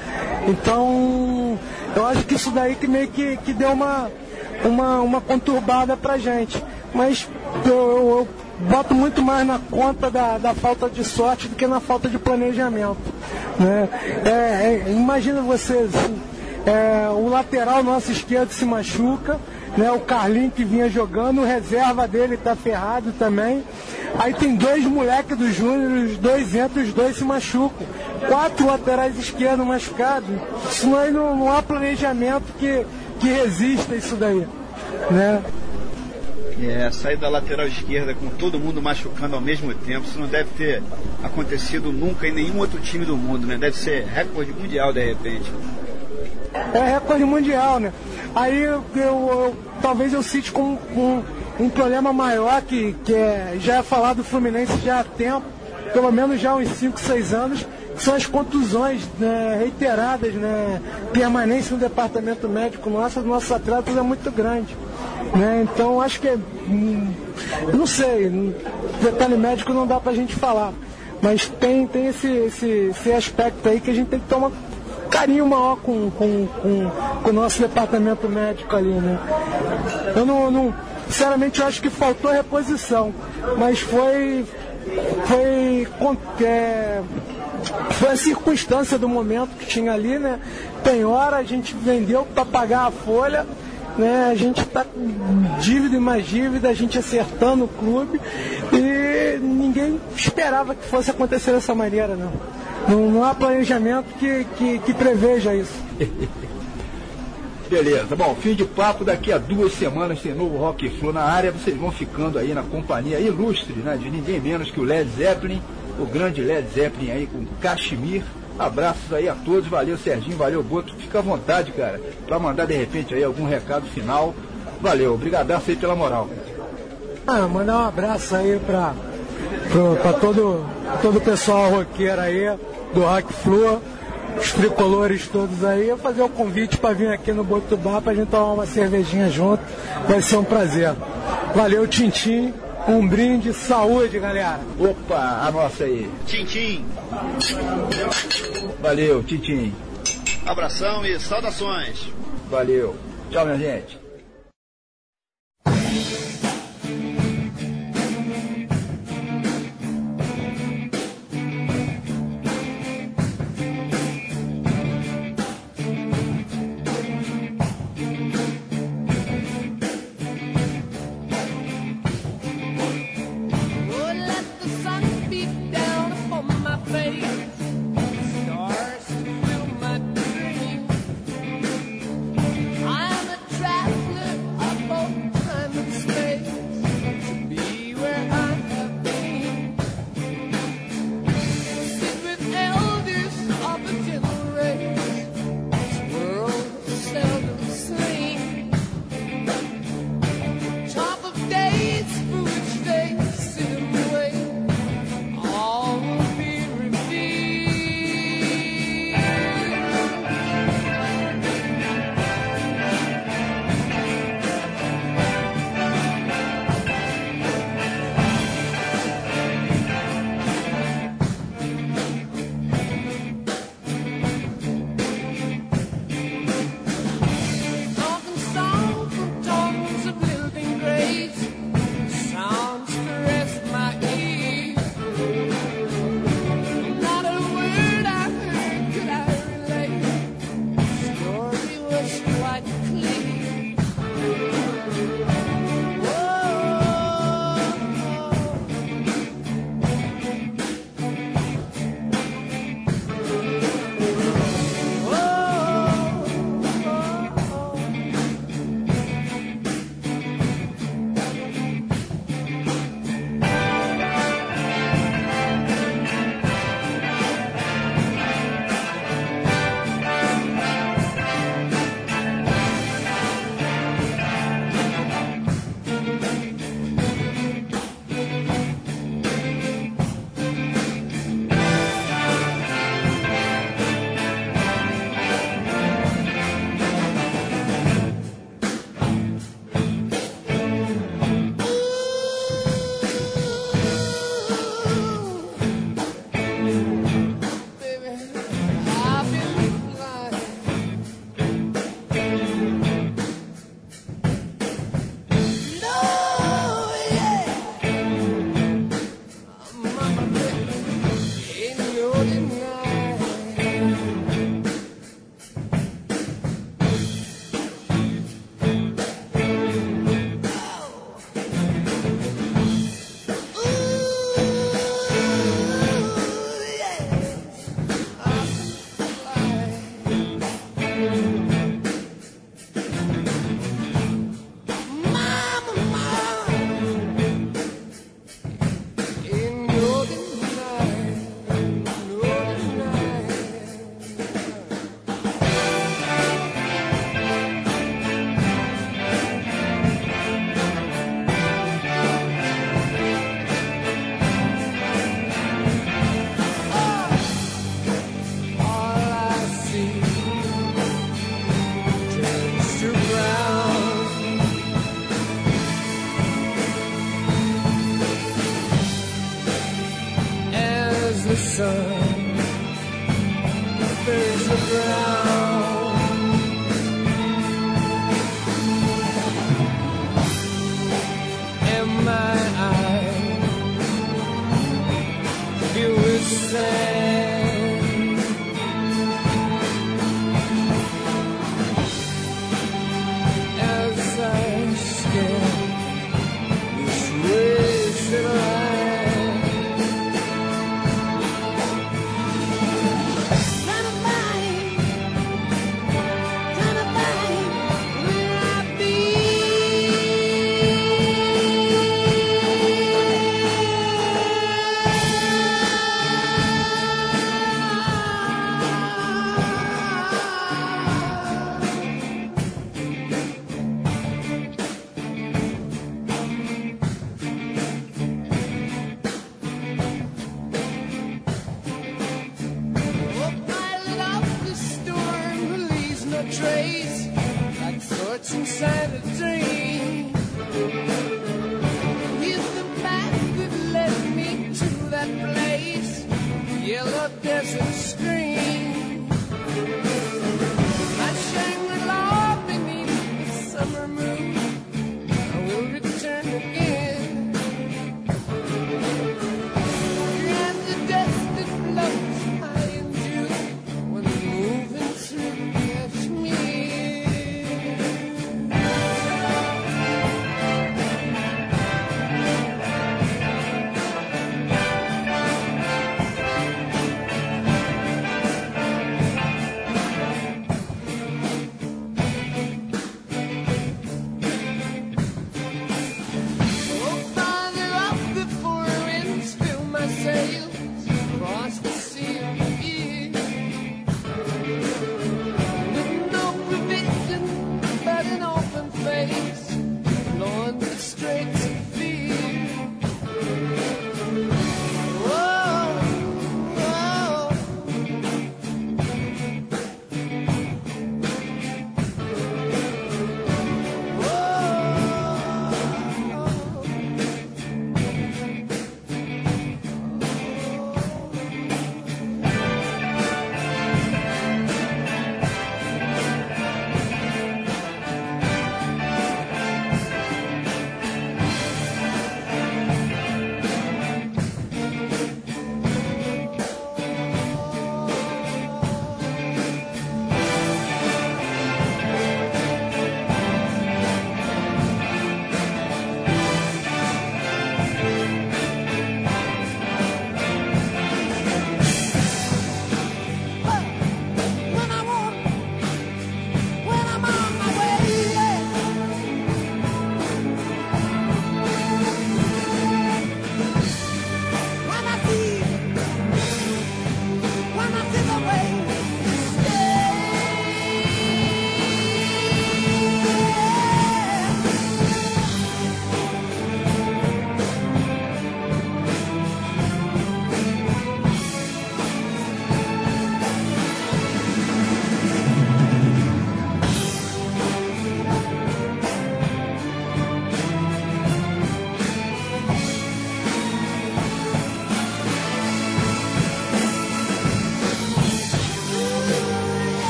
Então, eu acho que isso daí que meio que, que deu uma, uma, uma conturbada pra gente. Mas eu, eu, boto muito mais na conta da, da falta de sorte do que na falta de planejamento. Né? É, é, imagina você, assim, é, o lateral nosso esquerdo se machuca, né? O Carlinho que vinha jogando, o reserva dele tá ferrado também. Aí tem dois moleques do Júnior, os dois entram, os dois se machucam. Quatro laterais esquerdos machucados. Isso aí não, não há planejamento que, que resista isso daí. Né? É, sair da lateral esquerda com todo mundo machucando ao mesmo tempo, isso não deve ter acontecido nunca em nenhum outro time do mundo, né? Deve ser recorde mundial de repente. É recorde mundial, né? Aí eu, eu, talvez eu cite como um, um problema maior que, que é, já é falado do Fluminense já há tempo, pelo menos já há uns 5, 6 anos, que são as contusões né, reiteradas, né? Permanência no departamento médico nosso, dos nossos atletas é muito grande. Né? Então acho que é. Não sei, hum, detalhe médico não dá pra gente falar. Mas tem, tem esse, esse, esse aspecto aí que a gente tem que tomar carinho maior com, com, com, com o nosso departamento médico ali, né? Eu não, não. Sinceramente eu acho que faltou reposição. Mas foi. Foi. é, foi a circunstância do momento que tinha ali, né? Tem hora, a gente vendeu para pagar a folha, né? A gente está dívida e mais dívida, a gente acertando o clube e ninguém esperava que fosse acontecer dessa maneira, não. Não, não há planejamento que, que, que preveja isso. Beleza, bom, fim de papo, daqui a duas semanas tem novo Rock Flu na área, vocês vão ficando aí na companhia ilustre, né, de ninguém menos que o Led Zeppelin, o grande Led Zeppelin aí com Kashmir. Abraços aí a todos, valeu Serginho, valeu Boto, fica à vontade, cara, pra mandar de repente aí algum recado final. Valeu, obrigadaço aí pela moral. Ah, mandar um abraço aí pra, pro- pra todo, todo o pessoal roqueiro aí, do Rock Flor, os tricolores todos aí, fazer o um convite para vir aqui no Botubá para a gente tomar uma cervejinha junto. Vai ser um prazer. Valeu, Tintim. Um brinde, saúde, galera. Opa, a nossa aí. Tintim. Valeu, Tintim. Abração e saudações. Valeu. Tchau, minha gente.